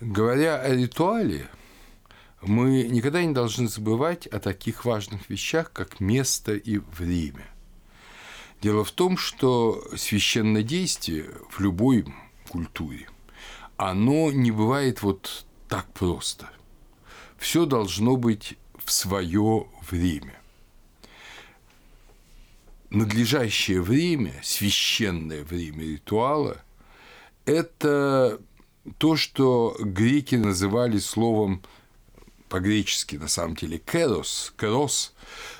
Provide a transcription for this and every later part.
Говоря о ритуале, мы никогда не должны забывать о таких важных вещах, как место и время. Дело в том, что священное действие в любой культуре, оно не бывает вот так просто. Все должно быть в свое время. Надлежащее время, священное время ритуала – это то, что греки называли словом по-гречески, на самом деле, керос, керос,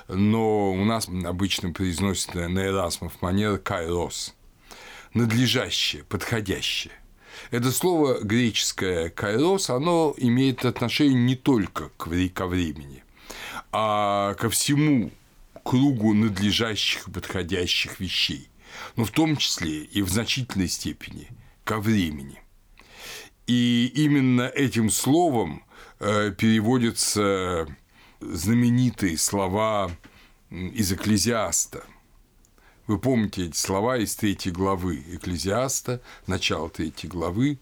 но у нас обычно произносится на Эрасмов манер кайрос, надлежащее, подходящее. Это слово греческое «кайрос», оно имеет отношение не только ко времени, а ко всему кругу надлежащих и подходящих вещей, но в том числе и в значительной степени ко времени. И именно этим словом э, переводятся знаменитые слова из Экклезиаста. Вы помните эти слова из третьей главы Экклезиаста, начало третьей главы,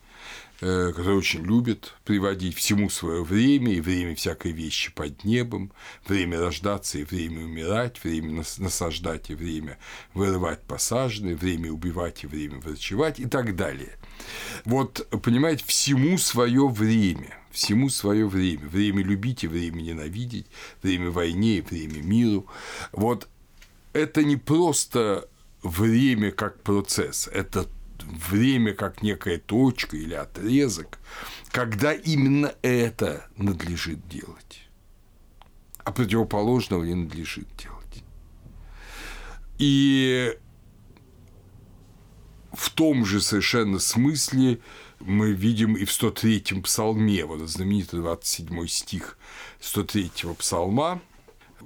Э, который очень любит приводить всему свое время, и время всякой вещи под небом, время рождаться и время умирать, время насаждать и время вырывать посаженные, время убивать и время врачевать и так далее. Вот, понимаете, всему свое время, всему свое время, время любить и время ненавидеть, время войне и время миру. Вот это не просто время как процесс, это время как некая точка или отрезок, когда именно это надлежит делать, а противоположного не надлежит делать. И в том же совершенно смысле мы видим и в 103-м псалме, вот знаменитый 27 стих 103-го псалма,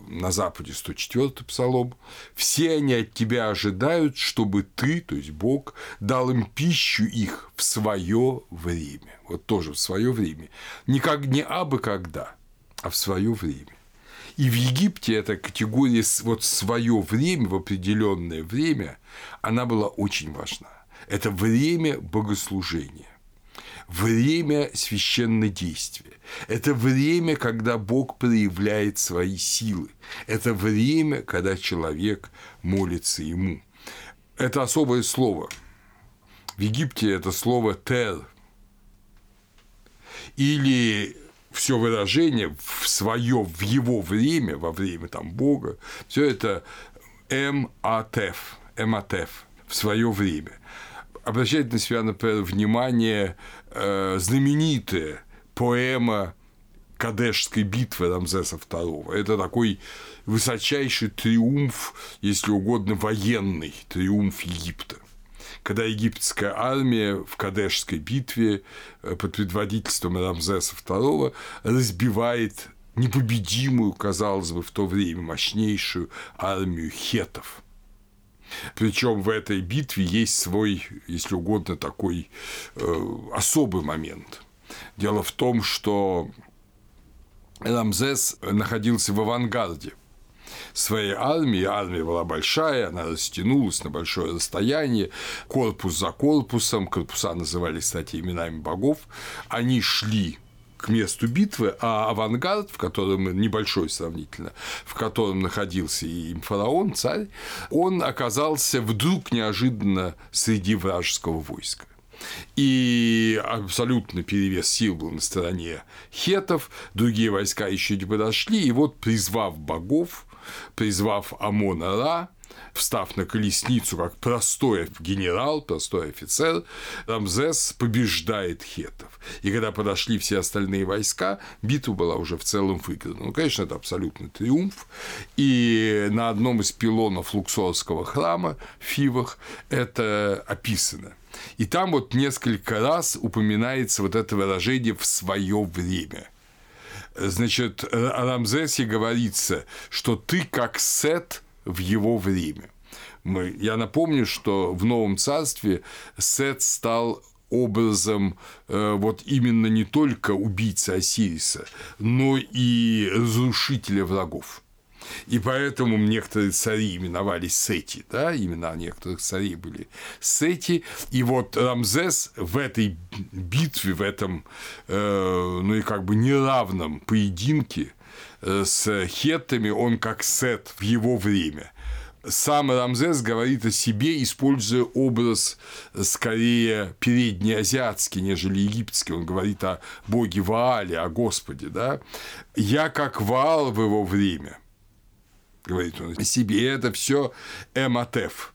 на Западе 104 псалом, все они от тебя ожидают, чтобы ты, то есть Бог, дал им пищу их в свое время. Вот тоже в свое время. Не как не абы когда, а в свое время. И в Египте эта категория вот свое время в определенное время, она была очень важна. Это время богослужения время священнодействия. Это время, когда Бог проявляет свои силы. Это время, когда человек молится Ему. Это особое слово. В Египте это слово «тер». Или все выражение в свое, в его время, во время там Бога, все это эматеф, эматеф, в свое время обращает на себя, например, внимание э, знаменитая поэма Кадешской битвы Рамзеса II. Это такой высочайший триумф, если угодно, военный триумф Египта когда египетская армия в Кадешской битве э, под предводительством Рамзеса II разбивает непобедимую, казалось бы, в то время мощнейшую армию хетов. Причем в этой битве есть свой, если угодно, такой э, особый момент. Дело в том, что Рамзес находился в авангарде своей армии. Армия была большая, она растянулась на большое расстояние, корпус за корпусом, корпуса назывались, кстати, именами богов, они шли к месту битвы, а авангард, в котором небольшой сравнительно, в котором находился и фараон, царь, он оказался вдруг неожиданно среди вражеского войска. И абсолютно перевес сил был на стороне хетов, другие войска еще не подошли, и вот, призвав богов, призвав Амона Ра, встав на колесницу как простой генерал, простой офицер, Рамзес побеждает хетов. И когда подошли все остальные войска, битва была уже в целом выиграна. Ну, конечно, это абсолютный триумф. И на одном из пилонов Луксорского храма в Фивах это описано. И там вот несколько раз упоминается вот это выражение «в свое время». Значит, о Рамзесе говорится, что ты как Сет в его время. Мы, я напомню, что в Новом Царстве Сет стал образом э, вот именно не только убийцы Осириса, но и разрушителя врагов. И поэтому некоторые цари именовались Сети, да, имена некоторых царей были Сети. И вот Рамзес в этой битве, в этом, э, ну и как бы неравном поединке с хеттами, он как Сет в его время – сам Рамзес говорит о себе, используя образ скорее переднеазиатский, нежели египетский. Он говорит о боге Ваале, о Господе. Да? «Я как Ваал в его время», говорит он о себе, это все Эматеф.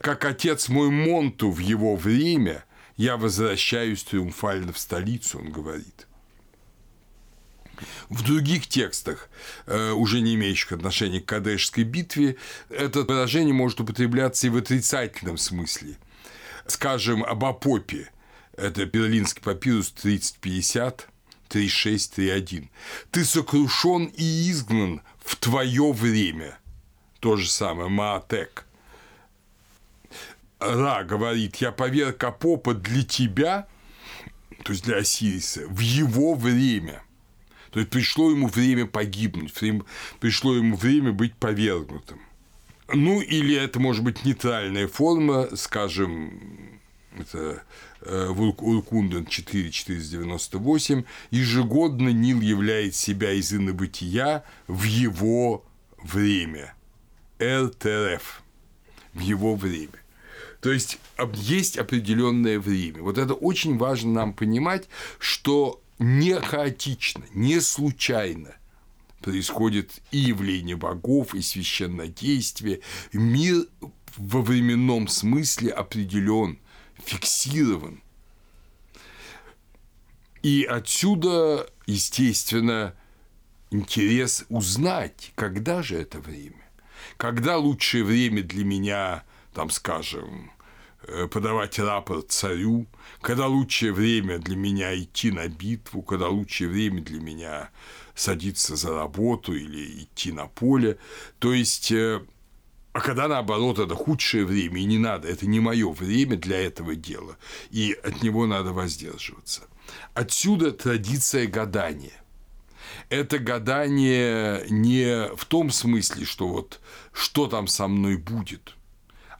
«Как отец мой Монту в его время, я возвращаюсь триумфально в столицу», он говорит – в других текстах, э, уже не имеющих отношения к Кадешской битве, это выражение может употребляться и в отрицательном смысле. Скажем, об Апопе. Это Берлинский папирус 3050, 36, 31. «Ты сокрушен и изгнан в твое время». То же самое, Маатек. Ра говорит, я поверг Апопа для тебя, то есть для Осириса, в его время – то есть пришло ему время погибнуть, пришло ему время быть повергнутым. Ну, или это может быть нейтральная форма, скажем, это э, Уркунден 4498, ежегодно Нил являет себя из инобытия в его время. РТРФ. В его время. То есть есть определенное время. Вот это очень важно нам понимать, что не хаотично, не случайно происходит и явление богов, и священнодействие. Мир во временном смысле определен, фиксирован. И отсюда, естественно, интерес узнать, когда же это время. Когда лучшее время для меня, там, скажем, подавать рапорт царю, когда лучшее время для меня идти на битву, когда лучшее время для меня садиться за работу или идти на поле. То есть, э, а когда наоборот это худшее время, и не надо, это не мое время для этого дела, и от него надо воздерживаться. Отсюда традиция гадания. Это гадание не в том смысле, что вот что там со мной будет –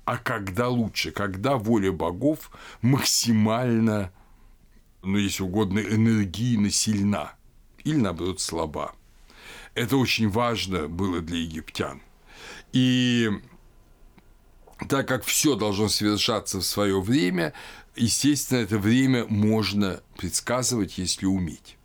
а когда лучше, когда воля богов максимально, ну, если угодно, энергийно сильна или, наоборот, слаба. Это очень важно было для египтян. И так как все должно совершаться в свое время, естественно, это время можно предсказывать, если уметь.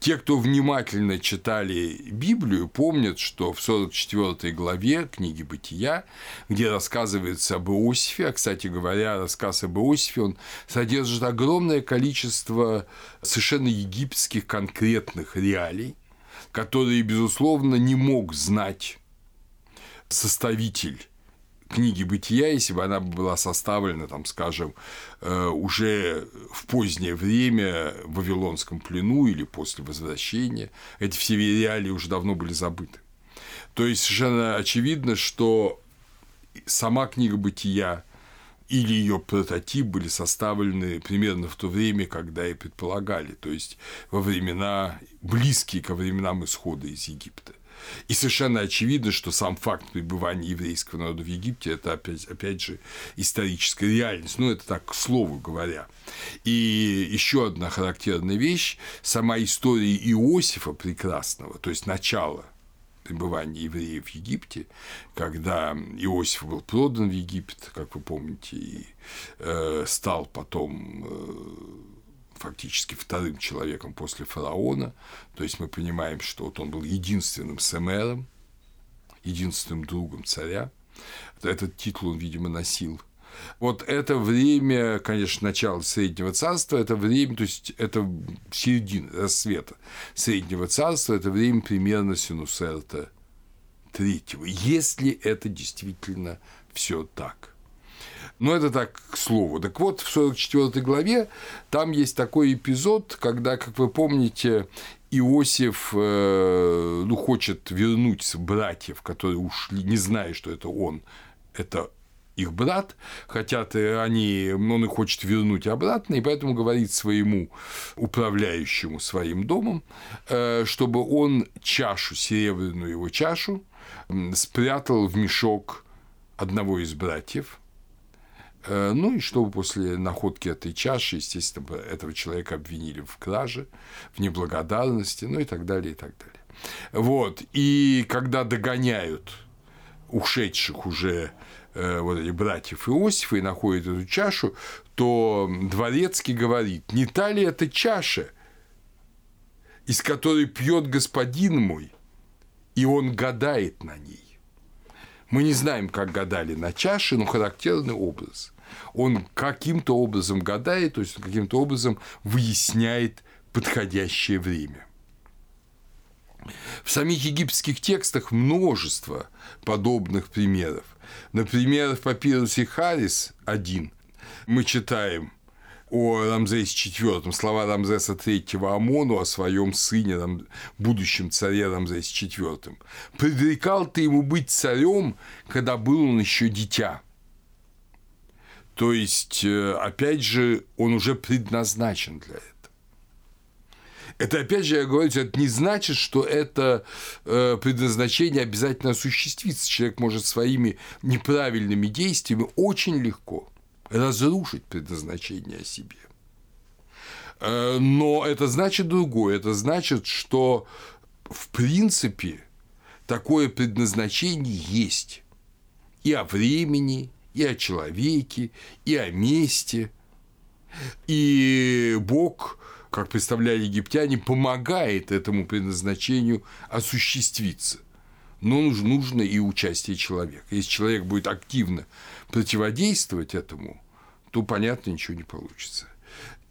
Те, кто внимательно читали Библию, помнят, что в 44 главе книги «Бытия», где рассказывается об Иосифе, а, кстати говоря, рассказ об Иосифе, он содержит огромное количество совершенно египетских конкретных реалий, которые, безусловно, не мог знать составитель книги «Бытия», если бы она была составлена, там, скажем, э, уже в позднее время в Вавилонском плену или после возвращения, эти все реалии уже давно были забыты. То есть совершенно очевидно, что сама книга «Бытия» или ее прототип были составлены примерно в то время, когда и предполагали, то есть во времена, близкие ко временам исхода из Египта. И совершенно очевидно, что сам факт пребывания еврейского народа в Египте – это, опять, опять же, историческая реальность. Ну, это так, к слову говоря. И еще одна характерная вещь – сама история Иосифа прекрасного, то есть начало пребывания евреев в Египте, когда Иосиф был продан в Египет, как вы помните, и э, стал потом э, фактически вторым человеком после фараона. То есть мы понимаем, что вот он был единственным сэмером, единственным другом царя. Этот титул он, видимо, носил. Вот это время, конечно, начало Среднего Царства, это время, то есть это середина рассвета Среднего Царства, это время примерно Синусерта третьего, если это действительно все так. Но это так к слову. Так вот, в 44 главе там есть такой эпизод, когда, как вы помните, Иосиф э, ну, хочет вернуть братьев, которые ушли, не зная, что это он, это их брат, хотят они, он их хочет вернуть обратно, и поэтому говорит своему управляющему своим домом, э, чтобы он чашу, серебряную его чашу, спрятал в мешок одного из братьев. Э, ну и чтобы после находки этой чаши, естественно, этого человека обвинили в краже, в неблагодарности, ну и так далее, и так далее. Вот. И когда догоняют ушедших уже э, вот этих братьев Иосифа и находят эту чашу, то Дворецкий говорит, не та ли это чаша, из которой пьет господин мой, и он гадает на ней. Мы не знаем, как гадали на чаше, но характерный образ. Он каким-то образом гадает, то есть каким-то образом выясняет подходящее время. В самих египетских текстах множество подобных примеров. Например, в папирусе Харис один мы читаем о Рамзесе IV, слова Рамзеса III Амону о своем сыне, будущем царе Рамзесе IV. «Предрекал ты ему быть царем, когда был он еще дитя». То есть, э, опять же, он уже предназначен для этого. Это, опять же, я говорю, это не значит, что это э, предназначение обязательно осуществится. Человек может своими неправильными действиями очень легко разрушить предназначение о себе. Э, но это значит другое. Это значит, что в принципе такое предназначение есть и о времени, и о человеке, и о месте. И Бог как представляли египтяне, помогает этому предназначению осуществиться. Но нужно и участие человека. Если человек будет активно противодействовать этому, то, понятно, ничего не получится.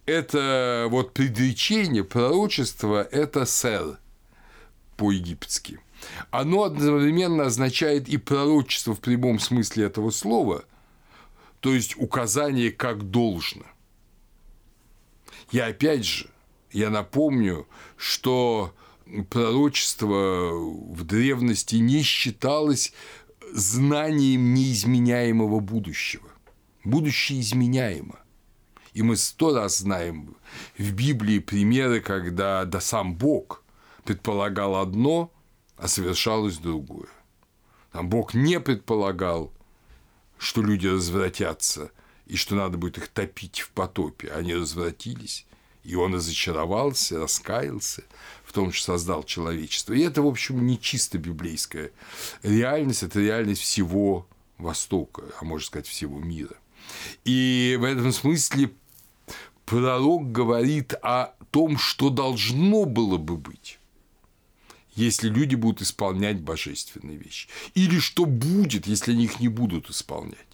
Это вот предречение, пророчество – это сэр по-египетски. Оно одновременно означает и пророчество в прямом смысле этого слова, то есть указание как должно – я опять же, я напомню, что пророчество в древности не считалось знанием неизменяемого будущего. Будущее изменяемо. И мы сто раз знаем в Библии примеры, когда да сам Бог предполагал одно, а совершалось другое. Там Бог не предполагал, что люди развратятся и что надо будет их топить в потопе. Они развратились, и он разочаровался, раскаялся в том, что создал человечество. И это, в общем, не чисто библейская реальность, это реальность всего Востока, а можно сказать, всего мира. И в этом смысле пророк говорит о том, что должно было бы быть если люди будут исполнять божественные вещи. Или что будет, если они их не будут исполнять.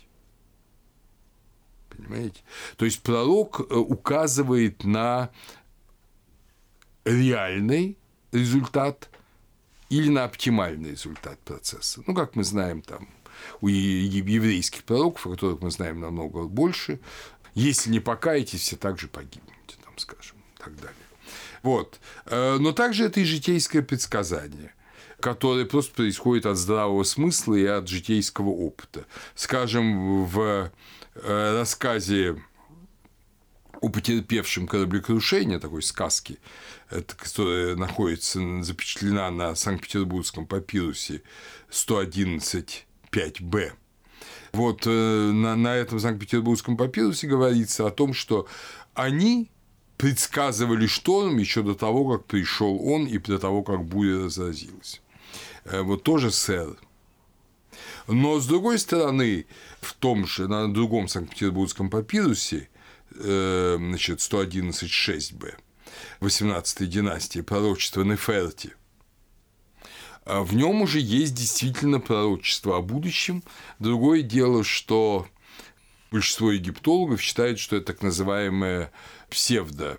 Понимаете? То есть пророк э, указывает на реальный результат или на оптимальный результат процесса. Ну, как мы знаем, там, у еврейских пророков, о которых мы знаем намного больше, если не покаетесь, все также погибнете, там, скажем, и так далее. Вот. Э, но также это и житейское предсказание которое просто происходит от здравого смысла и от житейского опыта. Скажем, в рассказе о потерпевшем кораблекрушение, такой сказки, которая находится, запечатлена на Санкт-Петербургском папирусе 111.5б. Вот э, на, на этом Санкт-Петербургском папирусе говорится о том, что они предсказывали шторм еще до того, как пришел он и до того, как буря разразилась. Э, вот тоже сэр но, с другой стороны, в том же, на другом Санкт-Петербургском папирусе, э, значит, 111.6б, 18 династии, пророчество Неферти, а в нем уже есть действительно пророчество о будущем. Другое дело, что большинство египтологов считают, что это так называемая псевдо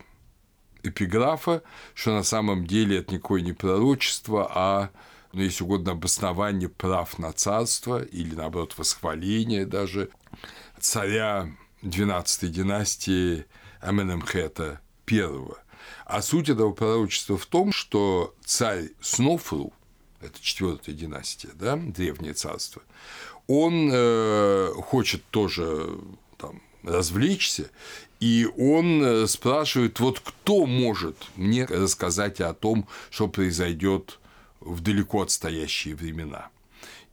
эпиграфа, что на самом деле это никакое не пророчество, а ну, если угодно, обоснование прав на царство или, наоборот, восхваление даже царя 12 династии Аменемхета I. А суть этого пророчества в том, что царь Снофру, это четвертая династия, да, древнее царство, он э, хочет тоже там, развлечься, и он э, спрашивает, вот кто может мне рассказать о том, что произойдет в далеко отстоящие времена.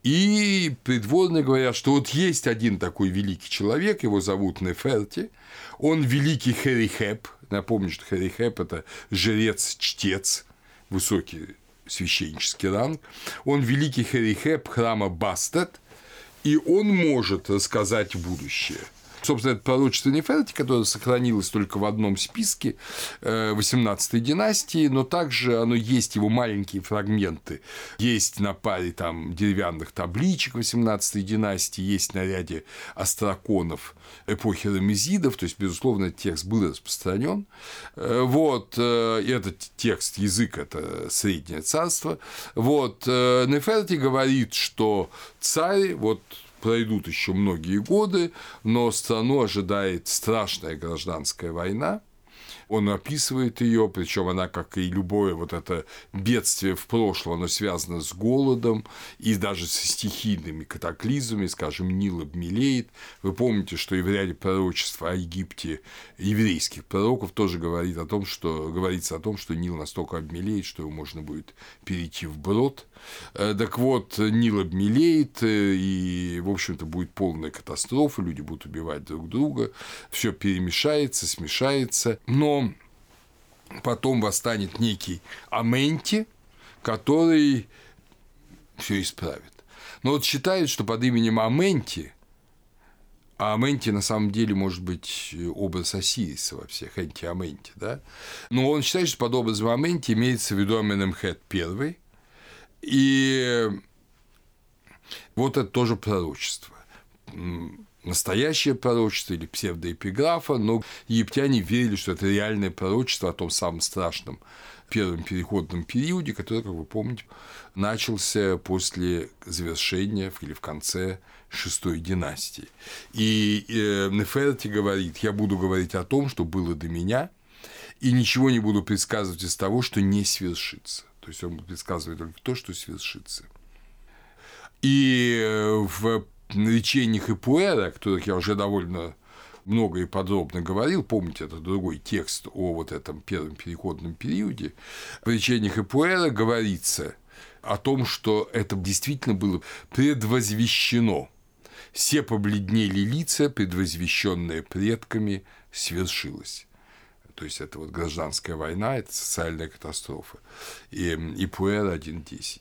И придворные говорят, что вот есть один такой великий человек, его зовут Неферти, он великий Херихеп, напомню, что Херихеп – это жрец-чтец, высокий священнический ранг, он великий Херихеп храма Бастет, и он может рассказать будущее – Собственно, это пророчество Неферти, которое сохранилось только в одном списке 18-й э, династии, но также оно есть, его маленькие фрагменты. Есть на паре там деревянных табличек 18-й династии, есть на ряде астраконов эпохи Рамезидов, то есть, безусловно, этот текст был распространен. Э, вот, э, этот текст, язык – это Среднее царство. Вот, Неферти говорит, что царь, вот пройдут еще многие годы, но страну ожидает страшная гражданская война, он описывает ее, причем она, как и любое вот это бедствие в прошлом, оно связано с голодом и даже со стихийными катаклизмами, скажем, Нил обмелеет. Вы помните, что и в ряде пророчеств о Египте еврейских пророков тоже говорит о том, что, говорится о том, что Нил настолько обмелеет, что его можно будет перейти в брод. Э, так вот, Нил обмелеет, э, и, в общем-то, будет полная катастрофа, люди будут убивать друг друга, все перемешается, смешается. Но потом восстанет некий Аменти, который все исправит. Но вот считают, что под именем Аменти, а Аменти на самом деле может быть образ Осириса во всех Энти-Аменти, да? Но он считает, что под образом Аменти имеется в виду Аменемхет I, и вот это тоже пророчество настоящее пророчество или псевдоэпиграфа, но египтяне верили, что это реальное пророчество о том самом страшном первом переходном периоде, который, как вы помните, начался после завершения или в конце шестой династии. И э, Неферти говорит, я буду говорить о том, что было до меня, и ничего не буду предсказывать из того, что не свершится. То есть он предсказывает только то, что свершится. И э, в речениях и Пуэра, о которых я уже довольно много и подробно говорил, помните, это другой текст о вот этом первом переходном периоде, в речениях и Пуэра говорится о том, что это действительно было предвозвещено. Все побледнели лица, предвозвещенные предками, свершилось. То есть это вот гражданская война, это социальная катастрофа. И, и Пуэр 1.10.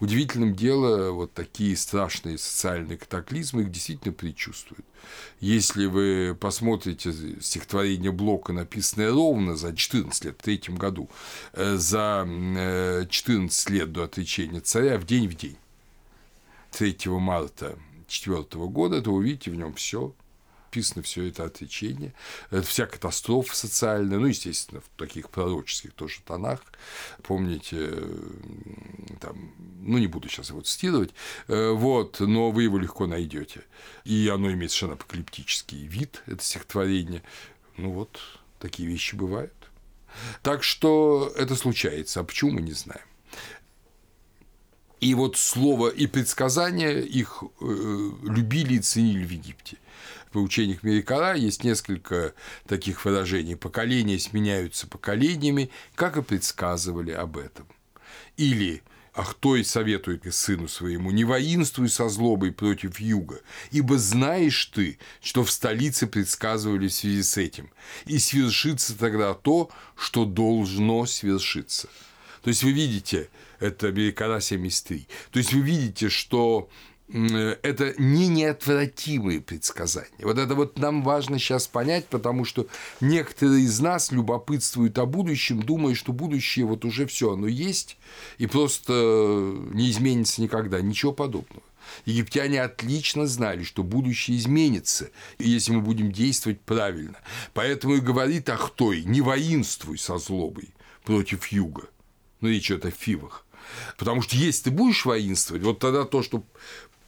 Удивительным дело, вот такие страшные социальные катаклизмы их действительно предчувствуют. Если вы посмотрите стихотворение Блока, написанное ровно за 14 лет, в третьем году, э, за 14 э, лет до отречения царя, в день в день, 3 марта 4 года, то увидите в нем все описано все это отречение, это вся катастрофа социальная, ну, естественно, в таких пророческих тоже тонах. Помните, там, ну, не буду сейчас его цитировать, э, вот, но вы его легко найдете. И оно имеет совершенно апокалиптический вид, это стихотворение. Ну, вот, такие вещи бывают. Так что это случается, а почему мы не знаем. И вот слово и предсказания их э, любили и ценили в Египте в учениях Мерикара есть несколько таких выражений. Поколения сменяются поколениями, как и предсказывали об этом. Или Ах, той советует сыну своему, не воинствуй со злобой против юга, ибо знаешь ты, что в столице предсказывали в связи с этим, и свершится тогда то, что должно свершиться. То есть вы видите, это Берекара 73, то есть вы видите, что это не неотвратимые предсказания. Вот это вот нам важно сейчас понять, потому что некоторые из нас любопытствуют о будущем, думая, что будущее вот уже все, оно есть и просто не изменится никогда. Ничего подобного. Египтяне отлично знали, что будущее изменится, если мы будем действовать правильно. Поэтому и говорит Ахтой, не воинствуй со злобой против юга. Ну, речь идет о фивах. Потому что если ты будешь воинствовать, вот тогда то, что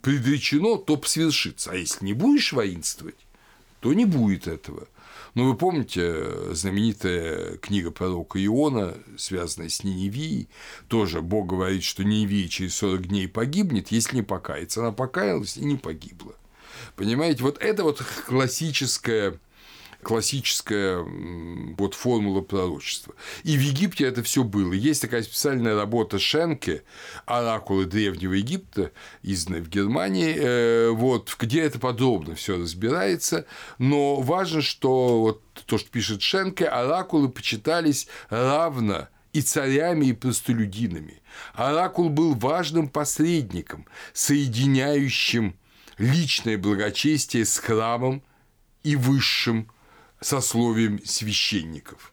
предречено, то свершится. А если не будешь воинствовать, то не будет этого. Но вы помните э, знаменитая книга пророка Иона, связанная с Ниневией, тоже Бог говорит, что Ниневия через 40 дней погибнет, если не покается. Она покаялась и не погибла. Понимаете, вот это вот классическое классическая вот формула пророчества. И в Египте это все было. Есть такая специальная работа Шенке «Оракулы Древнего Египта», изданная в Германии, э, вот, где это подробно все разбирается. Но важно, что вот то, что пишет Шенке, оракулы почитались равно и царями, и простолюдинами. Оракул был важным посредником, соединяющим личное благочестие с храмом и высшим сословием священников.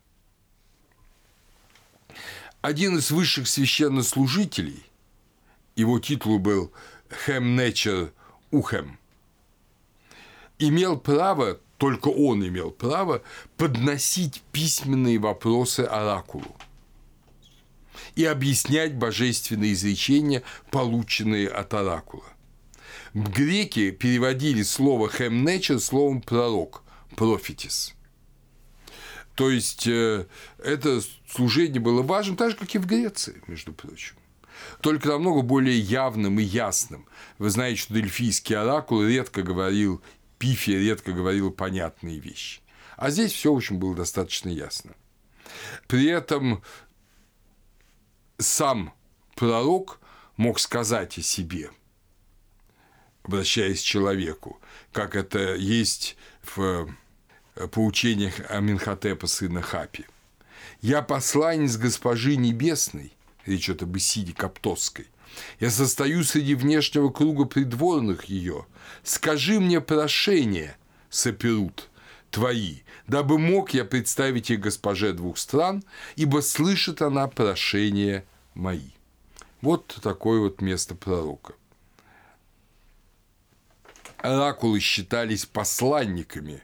Один из высших священнослужителей, его титул был Хемнечер Ухем, имел право, только он имел право подносить письменные вопросы оракулу и объяснять божественные изречения, полученные от оракула. Греки переводили слово «хемнечер» словом «пророк», «профитис». То есть э, это служение было важным, так же, как и в Греции, между прочим. Только намного более явным и ясным. Вы знаете, что дельфийский оракул редко говорил пифия, редко говорил понятные вещи. А здесь все, в общем, было достаточно ясно. При этом сам пророк мог сказать о себе – обращаясь к человеку, как это есть в поучениях Аминхотепа сына Хапи. «Я посланец госпожи небесной», речь идет об Исиде Каптовской, «я состою среди внешнего круга придворных ее. Скажи мне прошение, соперут твои, дабы мог я представить их госпоже двух стран, ибо слышит она прошения мои». Вот такое вот место пророка оракулы считались посланниками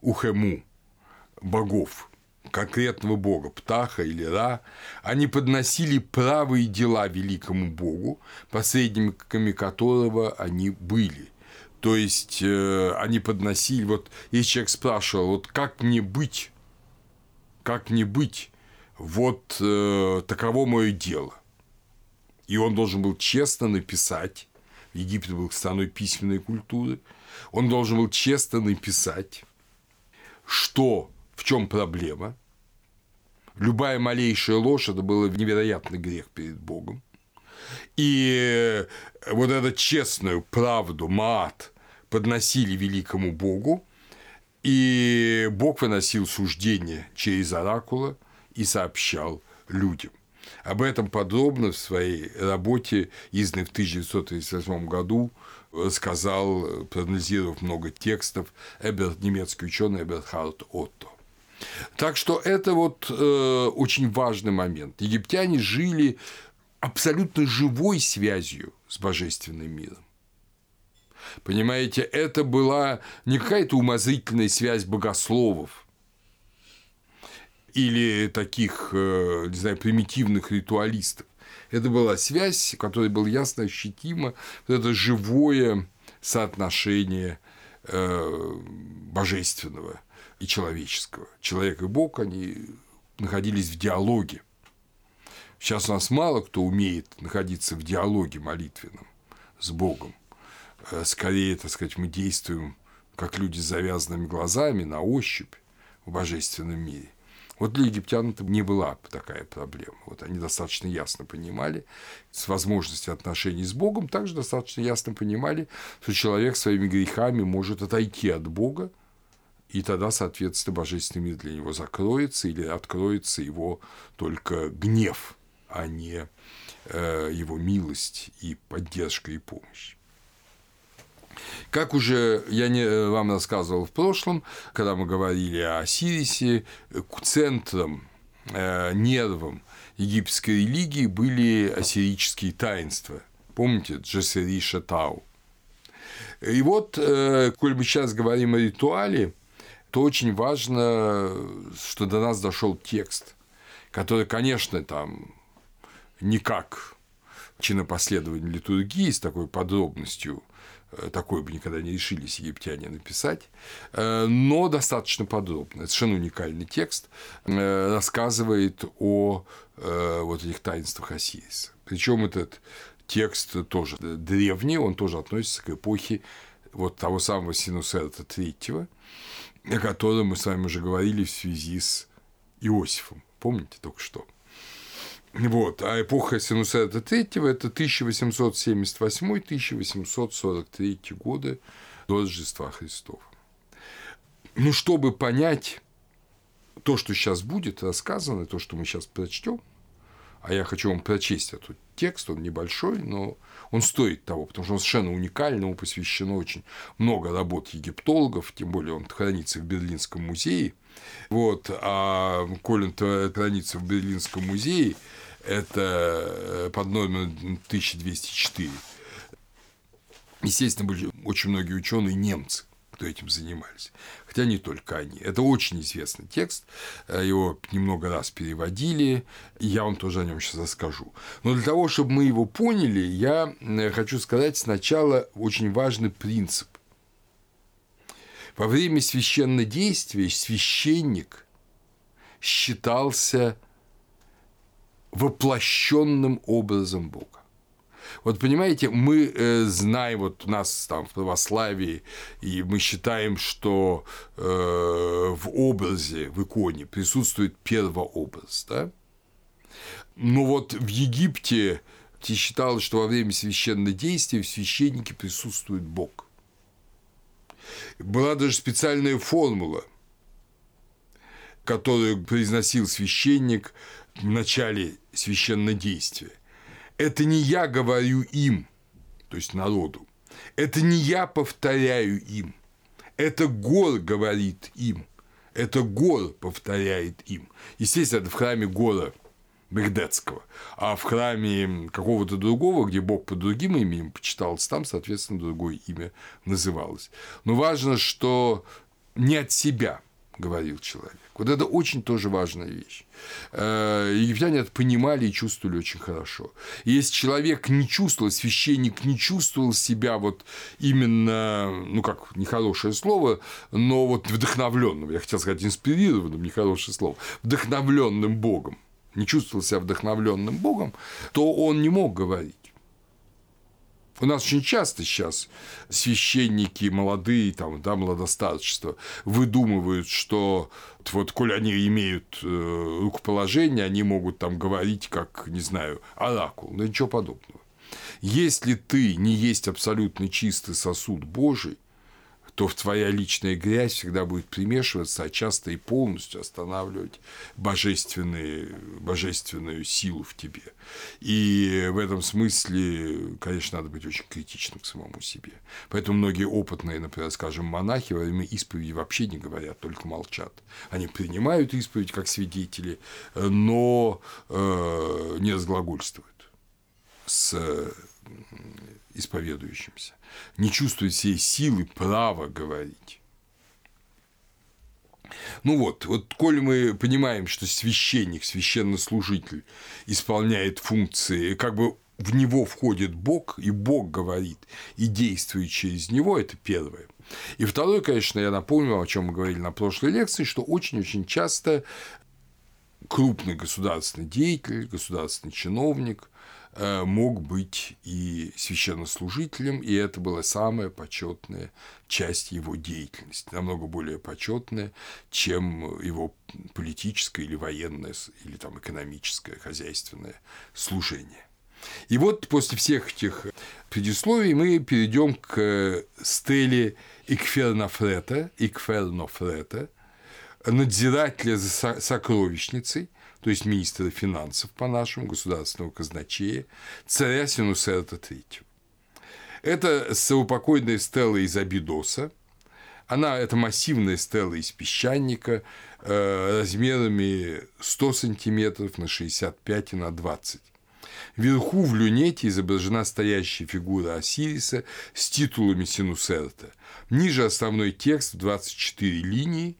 Ухему, богов, конкретного бога, Птаха или Ра, они подносили правые дела великому богу, посредниками которого они были. То есть э, они подносили, вот если человек спрашивал, вот как мне быть, как мне быть, вот э, таково мое дело. И он должен был честно написать Египет был страной письменной культуры, он должен был честно написать, что, в чем проблема. Любая малейшая ложь – это был невероятный грех перед Богом. И вот эту честную правду, маат, подносили великому Богу, и Бог выносил суждение через оракула и сообщал людям. Об этом подробно в своей работе, изданной в 1938 году, сказал, проанализировав много текстов, Эберт, немецкий ученый Эберхард Отто. Так что это вот э, очень важный момент. Египтяне жили абсолютно живой связью с божественным миром. Понимаете, это была не какая-то умозрительная связь богословов, или таких, э, не знаю, примитивных ритуалистов. Это была связь, которая была ясно ощутима, вот это живое соотношение э, божественного и человеческого. Человек и Бог, они находились в диалоге. Сейчас у нас мало кто умеет находиться в диалоге молитвенном с Богом. Э, скорее, так сказать, мы действуем как люди с завязанными глазами на ощупь в божественном мире. Вот для египтян это не была такая проблема. Вот они достаточно ясно понимали с возможностью отношений с Богом, также достаточно ясно понимали, что человек своими грехами может отойти от Бога, и тогда, соответственно, божественный мир для него закроется или откроется его только гнев, а не э, его милость и поддержка и помощь. Как уже я не, э, вам рассказывал в прошлом, когда мы говорили о Сирисе, центром, э, нервом египетской религии были ассирические таинства. Помните, Джесери Шатау. И вот, э, коль мы сейчас говорим о ритуале, то очень важно, что до нас дошел текст, который, конечно, там никак чинопоследование литургии с такой подробностью Э, такое бы никогда не решились египтяне написать, э, но достаточно подробно. Это совершенно уникальный текст, э, рассказывает о вот этих таинствах Осириса. Причем этот текст тоже древний, он тоже относится к эпохе вот того самого Синусерта III, о котором мы с вами уже говорили в связи с Иосифом. Помните только что? Вот. А эпоха Синусета III – это 1878-1843 годы до Рождества Христова. Ну, чтобы понять то, что сейчас будет рассказано, то, что мы сейчас прочтем, а я хочу вам прочесть этот текст, он небольшой, но он стоит того, потому что он совершенно уникальный, ему посвящено очень много работ египтологов, тем более он хранится в Берлинском музее. Вот, а коль он хранится в Берлинском музее, это э, под номером 1204. Естественно, были очень многие ученые немцы кто этим занимались. Хотя не только они. Это очень известный текст, э, его немного раз переводили, и я вам тоже о нем сейчас расскажу. Но для того, чтобы мы его поняли, я э, хочу сказать сначала очень важный принцип. Во время священнодействия священник считался воплощенным образом Бога. Вот понимаете, мы э, знаем, вот у нас там в православии, и мы считаем, что э, в образе, в иконе присутствует первообраз, да? Но вот в Египте считалось, что во время священного действия в священнике присутствует Бог. Была даже специальная формула, которую произносил священник в начале священного действия это не я говорю им, то есть народу, это не я повторяю им, это Гор говорит им, это Гор повторяет им. Естественно, это в храме Гора Багдадского, а в храме какого-то другого, где Бог под другим именем почитался, там, соответственно, другое имя называлось. Но важно, что не от себя говорил человек. Вот это очень тоже важная вещь. Э, египтяне это понимали и чувствовали очень хорошо. И если человек не чувствовал, священник не чувствовал себя вот именно, ну как, нехорошее слово, но вот вдохновленным, я хотел сказать инспирированным, нехорошее слово, вдохновленным Богом, не чувствовал себя вдохновленным Богом, то он не мог говорить. У нас очень часто сейчас священники молодые, там, да, младостаточество, выдумывают, что вот, коль они имеют э, рукоположение, они могут там говорить, как, не знаю, оракул. Да ничего подобного. Если ты не есть абсолютно чистый сосуд Божий, то твоя личная грязь всегда будет примешиваться, а часто и полностью останавливать божественные, божественную силу в тебе. И в этом смысле, конечно, надо быть очень критичным к самому себе. Поэтому многие опытные, например, скажем, монахи во время исповеди вообще не говорят, только молчат. Они принимают исповедь как свидетели, но э, не разглагольствуют с исповедующимся, не чувствует всей силы права говорить. Ну вот, вот коль мы понимаем, что священник, священнослужитель исполняет функции, как бы в него входит Бог, и Бог говорит, и действует через него, это первое. И второе, конечно, я напомню, о чем мы говорили на прошлой лекции, что очень-очень часто крупный государственный деятель, государственный чиновник мог быть и священнослужителем, и это была самая почетная часть его деятельности, намного более почетная, чем его политическое или военное, или там экономическое, хозяйственное служение. И вот после всех этих предисловий мы перейдем к стеле Икфернофрета, Икфернофрета, надзирателя за сокровищницей – то есть министра финансов по-нашему, государственного казначея, царя Синусерта III. Это совопокойная стела из Абидоса. Она, это массивная стела из песчаника э, размерами 100 сантиметров на 65 и на 20. Вверху в люнете изображена стоящая фигура Осириса с титулами Синусерта. Ниже основной текст в 24 линии –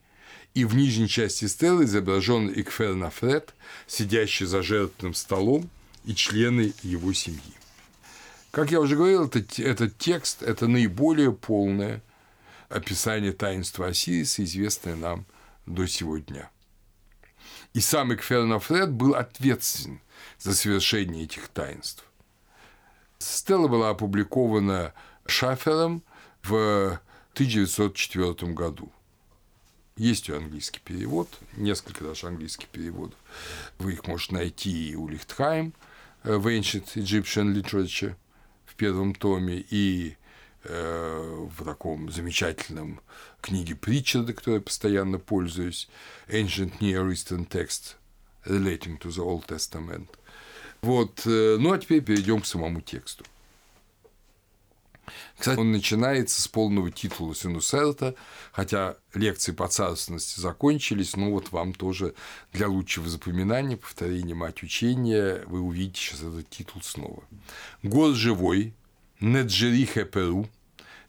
и в нижней части стелы изображен Икфернафред, сидящий за жертвенным столом, и члены его семьи. Как я уже говорил, этот, этот текст – это наиболее полное описание таинства Осириса, известное нам до сегодня. И сам Экфернафред был ответственен за совершение этих таинств. Стелла была опубликована Шафером в 1904 году. Есть английский перевод, несколько даже английских переводов. Вы их можете найти и у Лихтхайм э, в Ancient Egyptian Literature в первом томе, и э, в таком замечательном книге Притчарда, которой я постоянно пользуюсь, Ancient Near Eastern Text Relating to the Old Testament. Вот. Э, ну, а теперь перейдем к самому тексту. Кстати, он начинается с полного титула Синусерта, хотя лекции по царственности закончились, но вот вам тоже для лучшего запоминания, повторения мать учения, вы увидите сейчас этот титул снова. «Гор живой, Неджери Хеперу,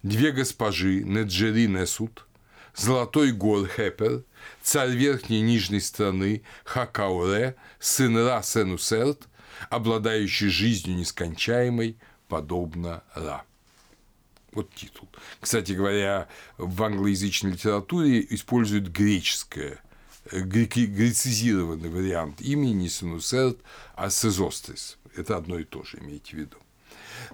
две госпожи Неджери Несут, Золотой гор Хепер, царь верхней и нижней страны Хакауре, сын Ра Сенусерт, обладающий жизнью нескончаемой, подобно Ра. Вот титул. Кстати говоря, в англоязычной литературе используют греческое, э, грецизированный вариант имени не Сенусерт, а Сезострис. Это одно и то же, имейте в виду.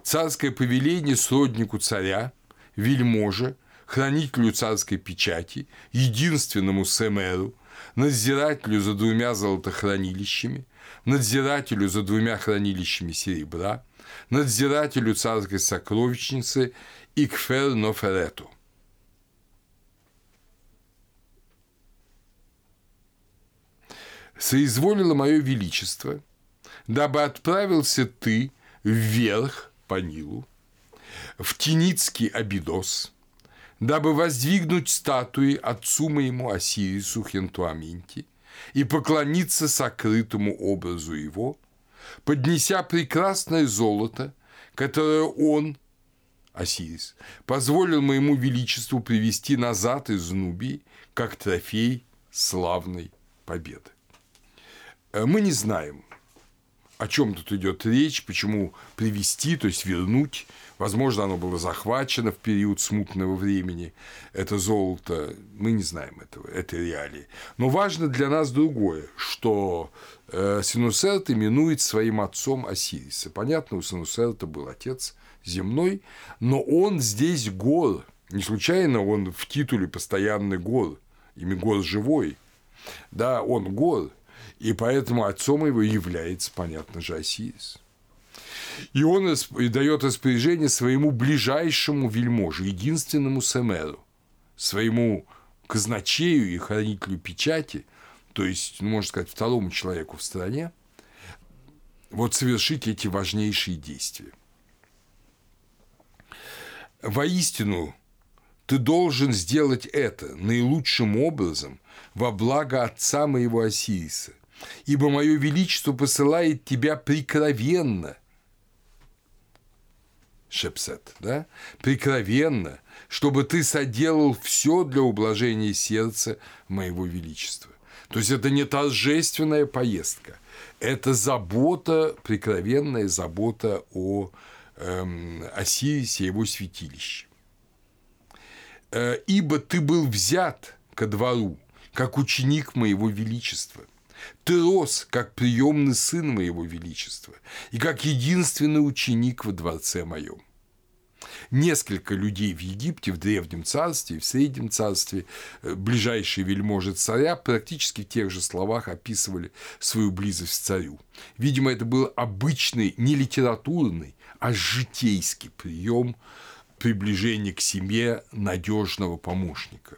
Царское повеление сроднику царя, вельможе, хранителю царской печати, единственному Семеру, надзирателю за двумя золотохранилищами, надзирателю за двумя хранилищами серебра, надзирателю царской сокровищницы Икфер Ноферету. Соизволило мое величество, дабы отправился ты вверх по Нилу, в Тиницкий Абидос, дабы воздвигнуть статуи отцу моему Осирису Хентуаменти и поклониться сокрытому образу его, поднеся прекрасное золото, которое он Осирис, позволил моему величеству привести назад из Нубии как трофей славной победы. Э, мы не знаем, о чем тут идет речь, почему привести, то есть вернуть. Возможно, оно было захвачено в период смутного времени. Это золото, мы не знаем этого, это реалии. Но важно для нас другое, что э, Синусерт именует своим отцом Осириса. Понятно, у Синусерта был отец земной, но он здесь гор. Не случайно он в титуле постоянный гор, имя гор живой. Да, он гор, и поэтому отцом его является, понятно же, Осирис. И он дает распоряжение своему ближайшему вельможе, единственному Семеру, своему казначею и хранителю печати, то есть, ну, можно сказать, второму человеку в стране, вот совершить эти важнейшие действия. Воистину, ты должен сделать это наилучшим образом во благо отца моего Осириса, ибо мое величество посылает тебя прикровенно. Шепсет, да? Прикровенно, чтобы ты соделал все для ублажения сердца моего величества. То есть это не торжественная поездка, это забота, прикровенная забота о эм, Осирисе, его святилище. Э, «Ибо ты был взят ко двору, как ученик моего величества. Ты рос, как приемный сын моего величества, и как единственный ученик во дворце моем. Несколько людей в Египте, в Древнем Царстве, в Среднем Царстве, э, ближайшие вельможи царя практически в тех же словах описывали свою близость к царю. Видимо, это был обычный, не литературный, а житейский прием приближения к семье надежного помощника.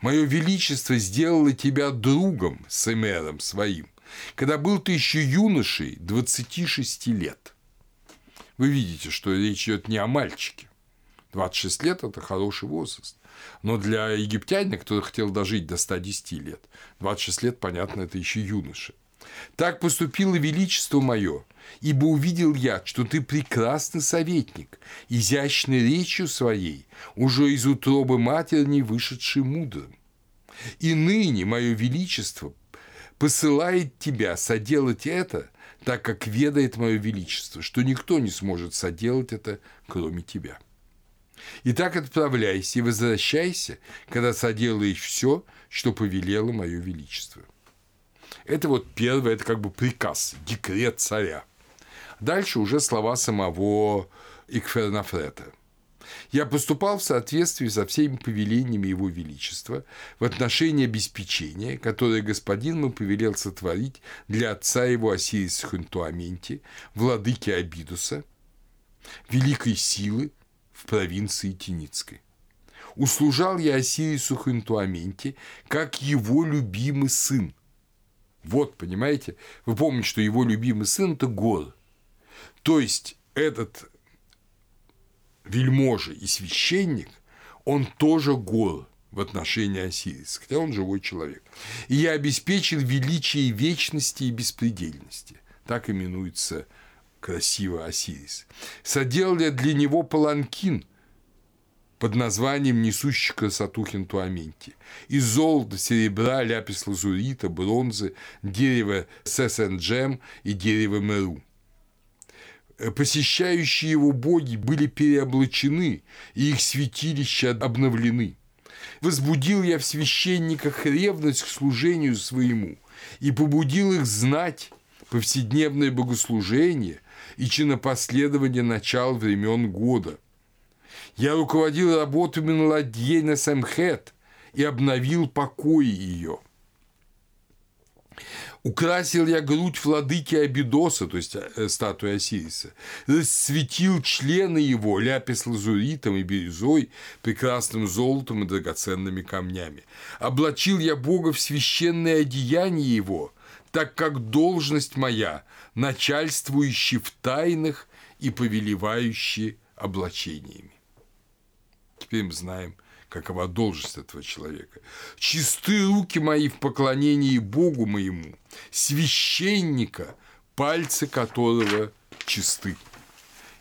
Мое величество сделало тебя другом с эмером своим, когда был ты еще юношей 26 лет. Вы видите, что речь идет не о мальчике. 26 лет – это хороший возраст. Но для египтянина, который хотел дожить до 110 лет, 26 лет, понятно, это еще юноша. Так поступило величество мое, ибо увидел я, что ты прекрасный советник, изящной речью своей, уже из утробы матерней вышедший мудрым. И ныне мое величество посылает тебя соделать это, так как ведает мое величество, что никто не сможет соделать это, кроме тебя. Итак, отправляйся и возвращайся, когда соделаешь все, что повелело мое величество. Это вот первое, это как бы приказ, декрет царя. Дальше уже слова самого Икфернафрета. Я поступал в соответствии со всеми повелениями Его Величества в отношении обеспечения, которое господин мой повелел сотворить для отца его Осириса Хунтуаменти, владыки Абидуса, великой силы в провинции Тиницкой. Услужал я Осирису Хунтуаменти как его любимый сын. Вот, понимаете, вы помните, что его любимый сын – это Гор. То есть этот вельможа и священник, он тоже гол в отношении Осириса, хотя он живой человек. И я обеспечил величие вечности и беспредельности. Так именуется красиво Осирис. Соделал я для него паланкин под названием «Несущий красоту Хинтуаменти». Из золота, серебра, ляпис лазурита, бронзы, дерева сесенджем и дерева меру – посещающие его боги были переоблачены, и их святилища обновлены. Возбудил я в священниках ревность к служению своему и побудил их знать повседневное богослужение и чинопоследование начал времен года. Я руководил работами на ладье на Самхет и обновил покои ее – Украсил я грудь владыки Абидоса, то есть э, статуи Осириса, светил члены его ляпис лазуритом и бирюзой, прекрасным золотом и драгоценными камнями. Облачил я Бога в священное одеяние его, так как должность моя, начальствующий в тайнах и повелевающий облачениями. Теперь мы знаем, какова должность этого человека. Чисты руки мои в поклонении Богу моему, священника, пальцы которого чисты.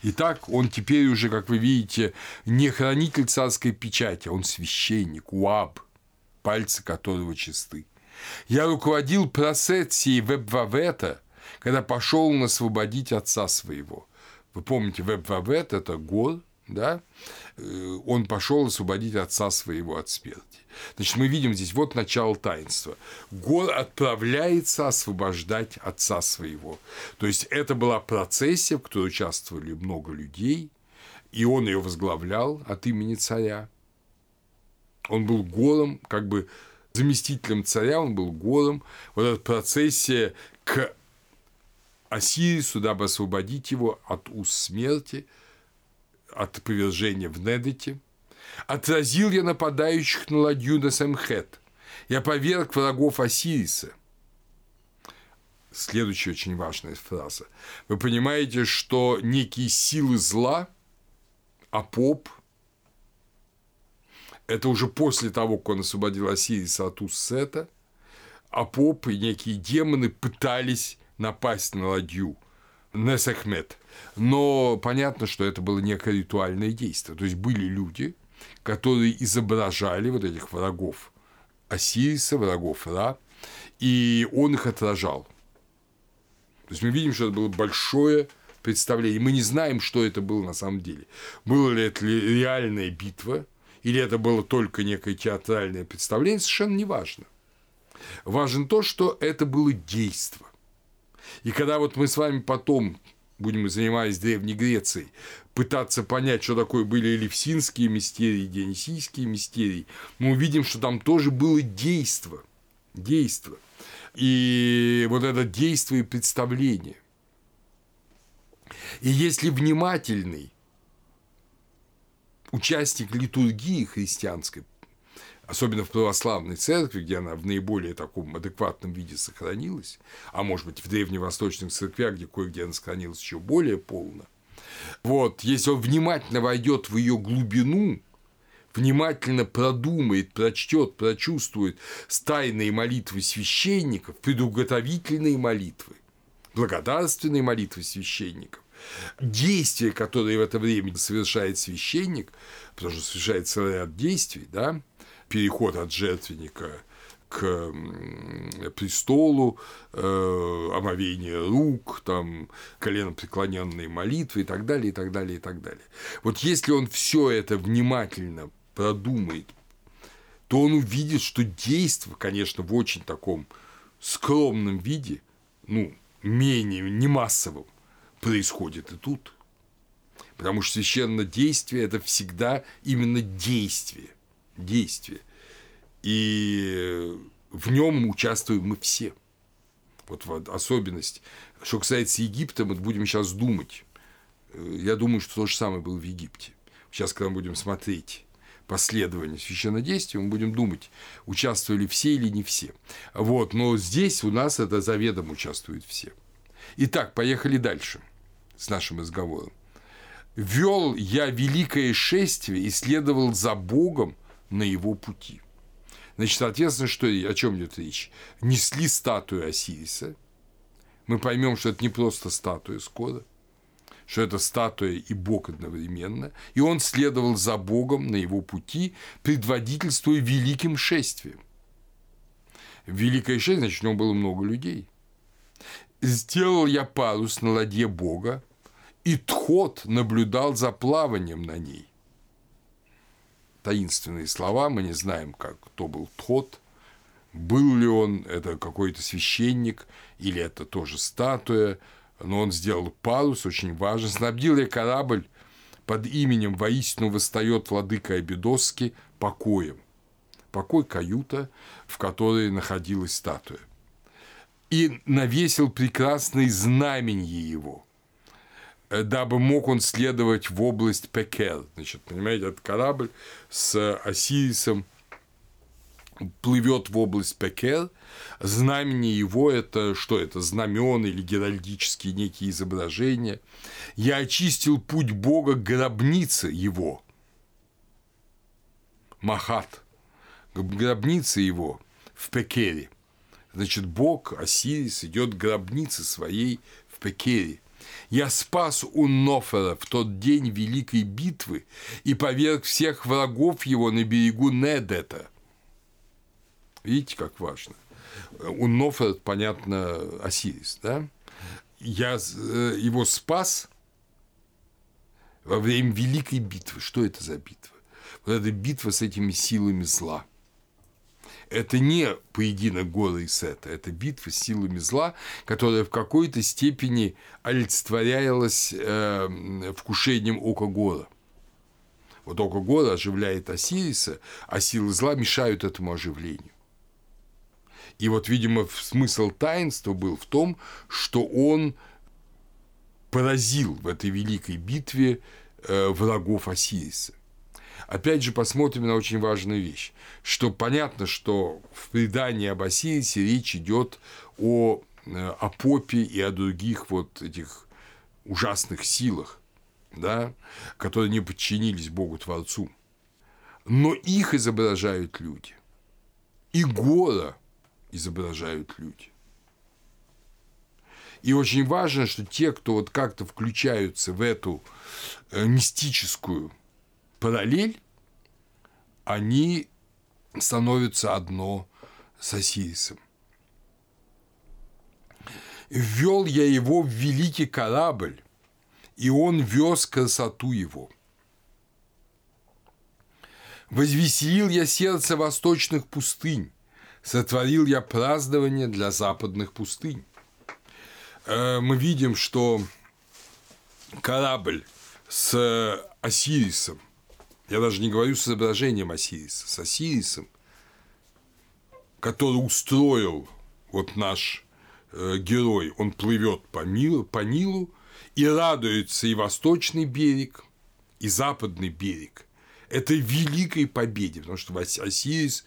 Итак, он теперь уже, как вы видите, не хранитель царской печати, он священник, уаб, пальцы которого чисты. Я руководил процессией Вебвавета, когда пошел он освободить отца своего. Вы помните, Вебвавет – это гор, да, э, он пошел освободить отца своего от смерти. Значит, мы видим здесь вот начало таинства. Гор отправляется освобождать отца своего. То есть это была процессия, в которой участвовали много людей, и он ее возглавлял от имени царя. Он был гором, как бы заместителем царя, он был гором. Вот эта процессия к Осирису, дабы освободить его от уз смерти – от повержения в Недете. Отразил я нападающих на ладью на Самхет. Я поверг врагов Осириса. Следующая очень важная фраза. Вы понимаете, что некие силы зла, а поп это уже после того, как он освободил Осириса от Уссета, а поп и некие демоны пытались напасть на ладью Несахмет. Но понятно, что это было некое ритуальное действие. То есть были люди, которые изображали вот этих врагов Осириса, врагов Ра, и он их отражал. То есть мы видим, что это было большое представление. Мы не знаем, что это было на самом деле. Была ли это реальная битва, или это было только некое театральное представление, совершенно не важно. Важно то, что это было действо. И когда вот мы с вами потом будем занимаясь Древней Грецией, пытаться понять, что такое были элевсинские мистерии, дионисийские мистерии, мы увидим, что там тоже было действо. Действо. И вот это действие и представление. И если внимательный участник литургии христианской особенно в православной церкви, где она в наиболее таком адекватном виде сохранилась, а может быть в древневосточных церквях, где кое-где она сохранилась еще более полно. Вот, если он внимательно войдет в ее глубину, внимательно продумает, прочтет, прочувствует тайные молитвы священников, предуготовительные молитвы, благодарственные молитвы священников, действия, которые в это время совершает священник, потому что совершает целый ряд действий, да, переход от жертвенника к престолу, э, омовение рук, там, коленопреклоненные молитвы и так далее, и так далее, и так далее. Вот если он все это внимательно продумает, то он увидит, что действо, конечно, в очень таком скромном виде, ну, менее, не массовом, происходит и тут. Потому что священное действие – это всегда именно действие. Действие. И в нем участвуем мы все. Вот, вот особенность. Что касается Египта, мы будем сейчас думать. Я думаю, что то же самое было в Египте. Сейчас, когда мы будем смотреть последование священнодействия, мы будем думать, участвовали все или не все. Вот, но здесь у нас это заведомо участвуют все. Итак, поехали дальше с нашим разговором. «Вел я великое шествие и следовал за Богом на его пути». Значит, соответственно, что, о чем идет речь? Несли статую Осириса. Мы поймем, что это не просто статуя скоро, что это статуя и Бог одновременно, и он следовал за Богом на его пути, предводительствуя великим шествием. Великое шествие, значит, у него было много людей. «Сделал я парус на ладье Бога, и Тхот наблюдал за плаванием на ней таинственные слова, мы не знаем, как, кто был Тхот, был ли он, это какой-то священник, или это тоже статуя, но он сделал парус, очень важно, снабдил я корабль под именем «Воистину восстает владыка Абидоски» покоем. Покой – каюта, в которой находилась статуя. И навесил прекрасные знамения его – дабы мог он следовать в область Пекер. Значит, понимаете, этот корабль с Осирисом плывет в область Пекер. Знамение его – это что это? Знамена или геральдические некие изображения. Я очистил путь Бога гробницы его. Махат. Гробница его в Пекере. Значит, Бог, Осирис, идет к гробнице своей в Пекере – я спас у Нофера в тот день великой битвы и поверг всех врагов его на берегу Недета. Видите, как важно. У Нофера, понятно, Осирис, да? Я э, его спас во время великой битвы. Что это за битва? Вот эта битва с этими силами зла – это не поединок Гора и Сета, это битва с силами зла, которая в какой-то степени олицетворялась э, вкушением Ока Гора. Вот Око Гора оживляет Осириса, а силы зла мешают этому оживлению. И вот, видимо, смысл таинства был в том, что он поразил в этой великой битве э, врагов Осириса. Опять же, посмотрим на очень важную вещь, что понятно, что в предании об Осирисе речь идет о, э, о попе и о других вот этих ужасных силах, да, которые не подчинились Богу Творцу. Но их изображают люди. И гора изображают люди. И очень важно, что те, кто вот как-то включаются в эту э, мистическую параллель, они становятся одно с Осирисом. Ввел я его в великий корабль, и он вез красоту его. Возвеселил я сердце восточных пустынь, сотворил я празднование для западных пустынь. Э, мы видим, что корабль с Осирисом – я даже не говорю с изображением Осириса, с Осирисом, который устроил вот наш э, герой, он плывет по, миру, по Нилу и радуется и восточный берег, и западный берег. Это великой победе, потому что Осирис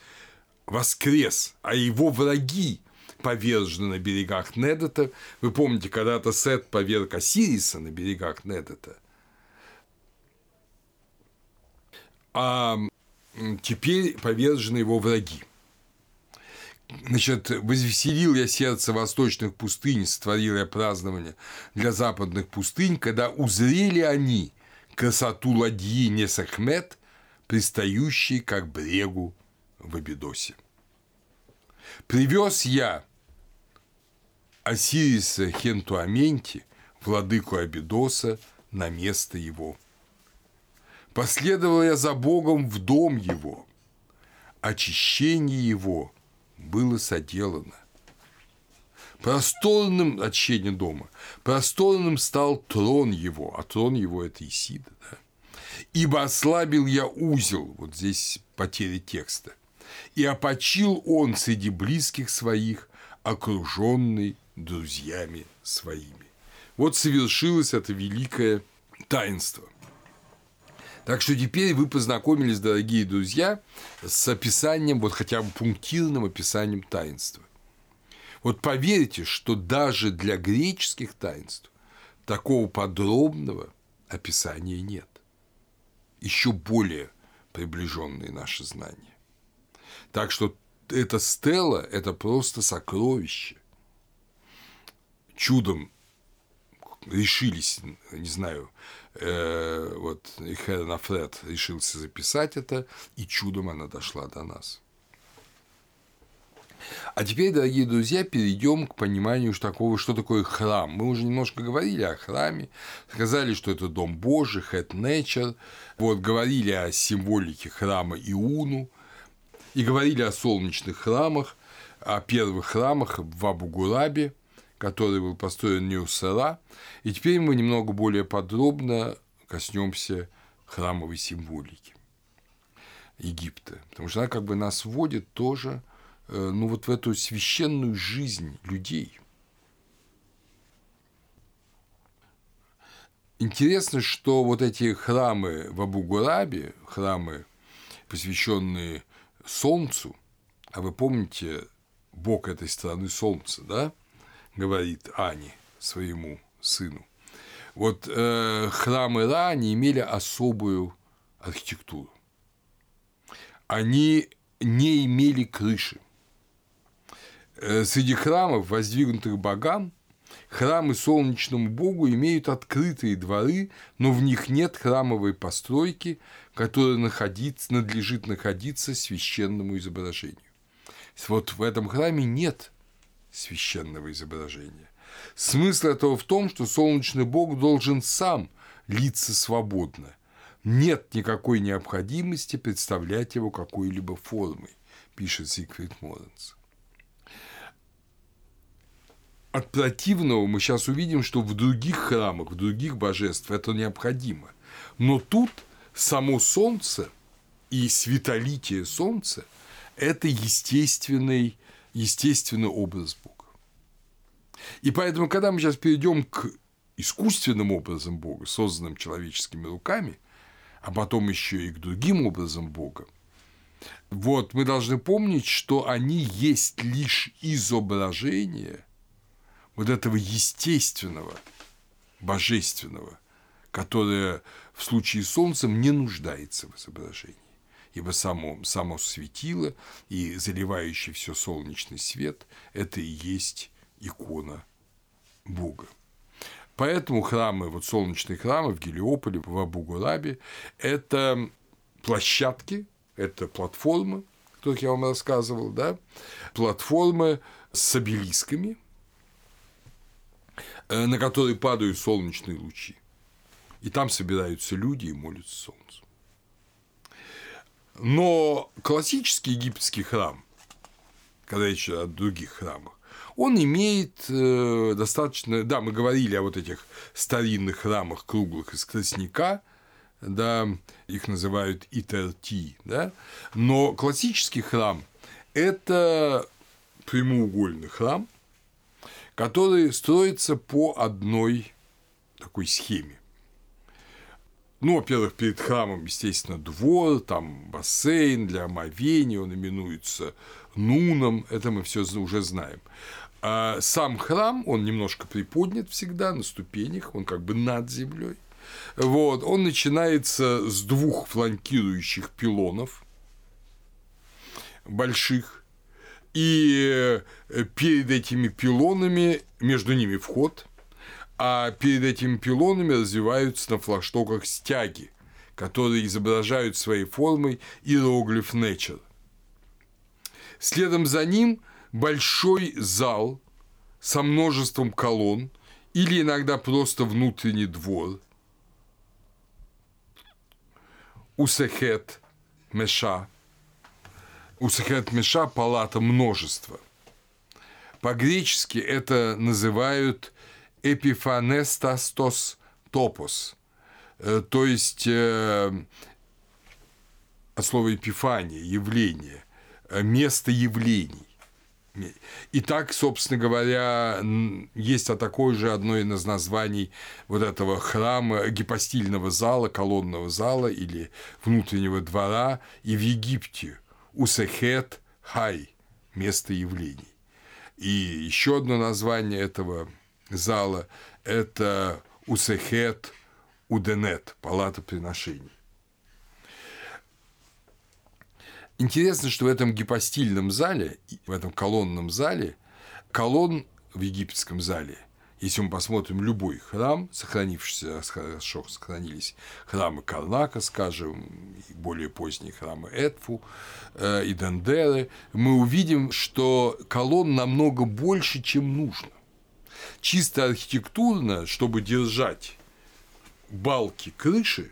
воскрес, а его враги повержены на берегах Недота. Вы помните, когда-то Сет поверг Осириса на берегах Недота. А теперь повержены его враги. Значит, возвеселил я сердце восточных пустынь, сотворил я празднование для западных пустынь, когда узрели они красоту ладьи Несахмет, пристающей как брегу в Абидосе. Привез я Осириса Хентуаменти, владыку Абидоса, на место его Последовал я за Богом в дом его. Очищение его было соделано. Просторным очение дома, просторным стал трон его, а трон его – это Исида, да? Ибо ослабил я узел, вот здесь потеря текста, и опочил он среди близких своих, окруженный друзьями своими. Вот совершилось это великое таинство. Так что теперь вы познакомились, дорогие друзья, с описанием, вот хотя бы пунктирным описанием таинства. Вот поверьте, что даже для греческих таинств такого подробного описания нет. Еще более приближенные наши знания. Так что эта стела – это просто сокровище. Чудом решились, не знаю, э, вот Херна Фред решился записать это, и чудом она дошла до нас. А теперь, дорогие друзья, перейдем к пониманию такого, что такое храм. Мы уже немножко говорили о храме, сказали, что это дом Божий, head nature, вот, говорили о символике храма Иуну, и говорили о солнечных храмах, о первых храмах в Абу-Гурабе – который был построен не у Сара. И теперь мы немного более подробно коснемся храмовой символики Египта, потому что она как бы нас вводит тоже э, ну, вот в эту священную жизнь людей. Интересно, что вот эти храмы в Абу-Гурабе, храмы, посвященные Солнцу, а вы помните, бог этой страны Солнце, да? Говорит Ани своему сыну. Вот э, храмы Ра, они имели особую архитектуру. Они не имели крыши. Э, среди храмов, воздвигнутых богам, храмы солнечному богу имеют открытые дворы, но в них нет храмовой постройки, которая находится, надлежит находиться священному изображению. Вот в этом храме нет священного изображения. Смысл этого в том, что солнечный бог должен сам литься свободно. Нет никакой необходимости представлять его какой-либо формой, пишет Зигфрид Моренс. От противного мы сейчас увидим, что в других храмах, в других божествах это необходимо. Но тут само солнце и светолитие солнца – это естественный естественный образ Бога. И поэтому, когда мы сейчас перейдем к искусственным образом Бога, созданным человеческими руками, а потом еще и к другим образам Бога, вот мы должны помнить, что они есть лишь изображение вот этого естественного, божественного, которое в случае с Солнцем не нуждается в изображении ибо само, само светило и заливающий все солнечный свет – это и есть икона Бога. Поэтому храмы, вот солнечные храмы в Гелиополе, в Абу-Гурабе – это площадки, это платформы, о которых я вам рассказывал, да, платформы с обелисками, э, на которые падают солнечные лучи. И там собираются люди и молятся солнцу. Но классический египетский храм, когда речь о других храмах, он имеет э, достаточно, да, мы говорили о вот этих старинных храмах круглых из тростника, да, их называют итерти, да, но классический храм – это прямоугольный храм, который строится по одной такой схеме. Ну, во-первых, перед храмом, естественно, двор, там бассейн для омовения, он именуется Нуном, это мы все уже знаем. А сам храм, он немножко приподнят всегда на ступенях, он как бы над землей. Вот, он начинается с двух фланкирующих пилонов больших, и э, перед этими пилонами, между ними вход – а перед этими пилонами развиваются на флагштоках стяги, которые изображают своей формой иероглиф Nature. Следом за ним большой зал со множеством колонн или иногда просто внутренний двор. Усехет Меша. Усехет Меша – палата множества. По-гречески это называют эпифанестастос топос, э, то есть э, от слова эпифания, явление, э, место явлений. И так, собственно говоря, есть а такое же одно из названий вот этого храма, гипостильного зала, колонного зала или внутреннего двора и в Египте Усехет Хай, место явлений. И еще одно название этого зала – это Усехет Уденет, палата приношений. Интересно, что в этом гипостильном зале, в этом колонном зале, колонн в египетском зале, если мы посмотрим любой храм, сохранившийся, хорошо сохранились храмы Карнака, скажем, более поздние храмы Эдфу э, и Дендеры, мы увидим, что колонн намного больше, чем нужно. Чисто архитектурно, чтобы держать балки крыши,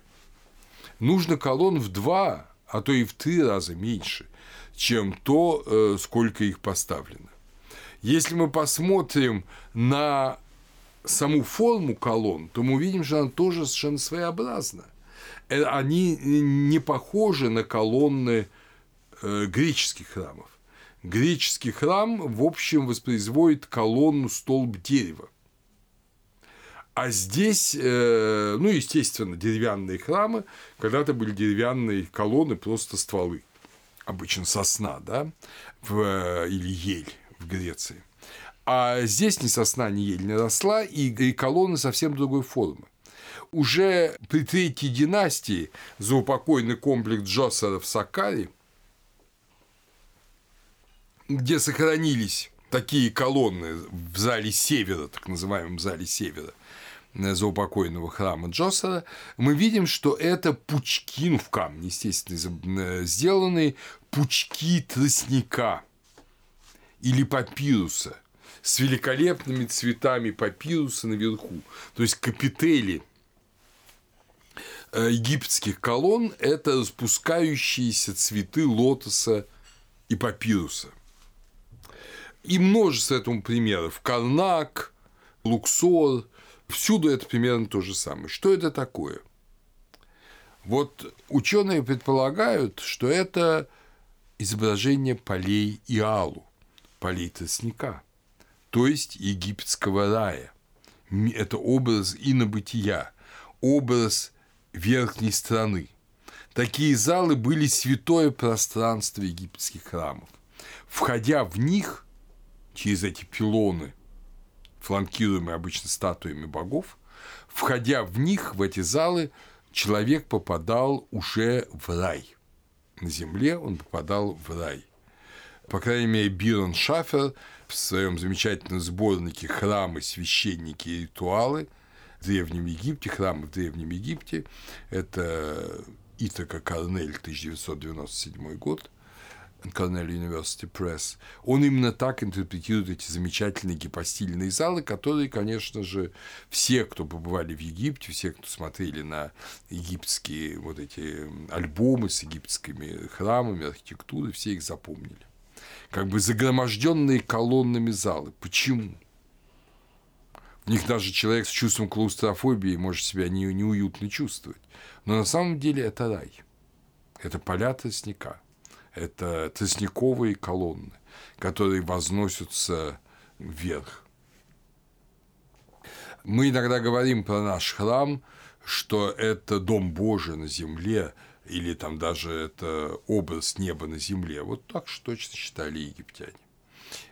нужно колонн в два а то и в три раза меньше, чем то, э, сколько их поставлено. Если мы посмотрим на саму форму колонн, то мы увидим, что она тоже совершенно своеобразна. Э, они не похожи на колонны э, греческих храмов. Греческий храм, в общем, воспроизводит колонну столб дерева. А здесь, э, ну, естественно, деревянные храмы, когда-то были деревянные колонны, просто стволы, обычно сосна, да, в, или ель в Греции. А здесь ни сосна, ни ель не росла, и, и колонны совсем другой формы. Уже при третьей династии заупокойный комплекс Джосера в Сакаре, где сохранились такие колонны в зале севера, так называемом зале севера, Э, заупокойного храма Джосера, мы видим, что это пучки, ну, в камне, естественно, э, сделанные пучки тростника или папируса с великолепными цветами папируса наверху. То есть капители э, египетских колонн – это распускающиеся цветы лотоса и папируса. И множество этому примеров. Карнак, Луксор, Всюду это примерно то же самое. Что это такое? Вот ученые предполагают, что это изображение полей Иалу, полей тростника, то есть египетского рая. Это образ инобытия, образ верхней страны. Такие залы были святое пространство египетских храмов. Входя в них через эти пилоны – фланкируемые обычно статуями богов, входя в них, в эти залы, человек попадал уже в рай. На земле он попадал в рай. По крайней мере, Бирон Шафер в своем замечательном сборнике «Храмы, священники и ритуалы» в Древнем Египте, храмы в Древнем Египте, это Итака Корнель, 1997 год – Cornell University Press, он именно так интерпретирует эти замечательные гипостильные залы, которые, конечно же, все, кто побывали в Египте, все, кто смотрели на египетские вот эти альбомы с египетскими храмами, архитектурой, все их запомнили. Как бы загроможденные колоннами залы. Почему? В них даже человек с чувством клаустрофобии может себя не, неуютно чувствовать. Но на самом деле это рай. Это поля тростника – это тростниковые колонны, которые возносятся вверх. Мы иногда говорим про наш храм, что это дом Божий на земле, или там даже это образ неба на земле. Вот так же точно считали египтяне.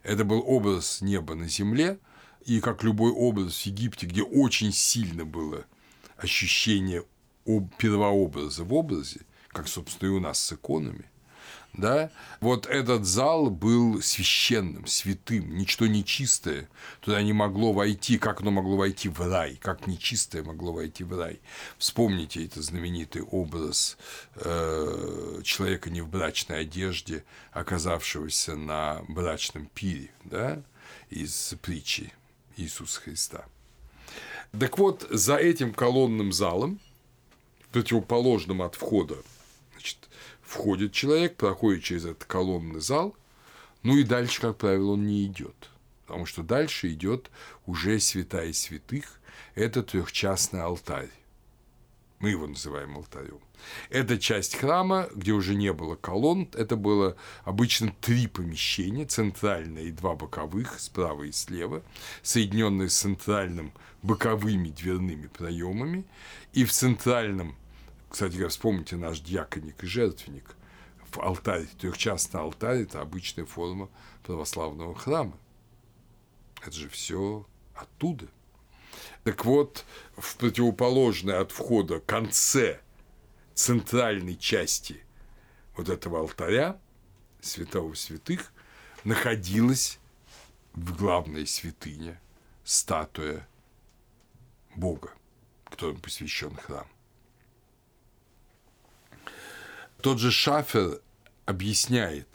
Это был образ неба на земле, и как любой образ в Египте, где очень сильно было ощущение первообраза в образе, как, собственно, и у нас с иконами, да, вот этот зал был священным, святым, ничто нечистое туда не могло войти, как оно могло войти в рай, как нечистое могло войти в рай. Вспомните этот знаменитый образ э, человека не в брачной одежде, оказавшегося на брачном пире, да, из притчи Иисуса Христа. Так вот, за этим колонным залом, противоположным от входа Входит человек, проходит через этот колонный зал, ну и дальше, как правило, он не идет. потому что дальше идет уже святая святых, это трехчастный алтарь. Мы его называем алтарем. Это часть храма, где уже не было колонн, это было обычно три помещения, центральное и два боковых, справа и слева, соединенные с центральным боковыми дверными проемами, и в центральном, кстати говоря, вспомните наш дьяконик и жертвенник, в алтарь, трехчастный алтарь – это обычная форма православного храма. Это же все оттуда. Так вот, в противоположной от входа конце центральной части вот этого алтаря святого святых находилась в главной святыне статуя Бога, которому посвящен храм. Тот же Шафер объясняет,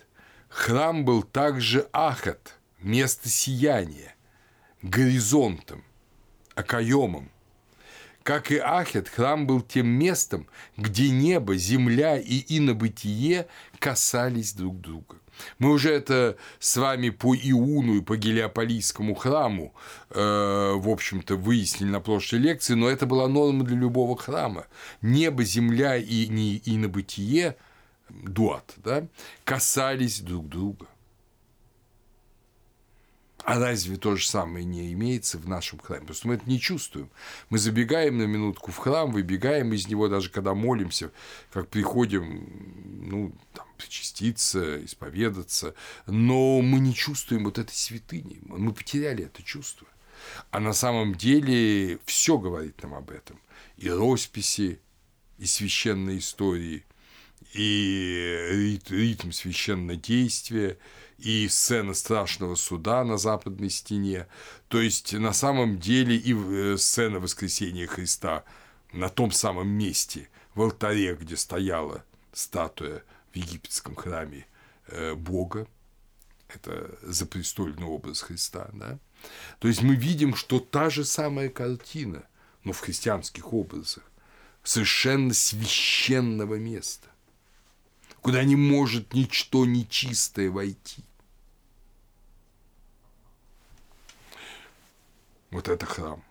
храм был также ахат, место сияния, горизонтом, окоемом. Как и Ахет, храм был тем местом, где небо, земля и инобытие касались друг друга. Мы уже это с вами по Иуну и по Гелиополийскому храму, э, в общем-то, выяснили на прошлой лекции, но это была норма для любого храма. Небо, земля и, и, и набытие, дуат, да, касались друг друга. А разве то же самое не имеется в нашем храме? Просто мы это не чувствуем. Мы забегаем на минутку в храм, выбегаем из него, даже когда молимся, как приходим, ну, там, причаститься, исповедаться, но мы не чувствуем вот этой святыни. Мы потеряли это чувство. А на самом деле все говорит нам об этом. И росписи, и священные истории, и ритм священнодействия, и сцена страшного суда на западной стене. То есть, на самом деле, и э, сцена воскресения Христа на том самом месте, в алтаре, где стояла статуя в египетском храме э, Бога, это запрестольный образ Христа, да? То есть мы видим, что та же самая картина, но в христианских образах, совершенно священного места куда не может ничто нечистое войти. Вот это храм.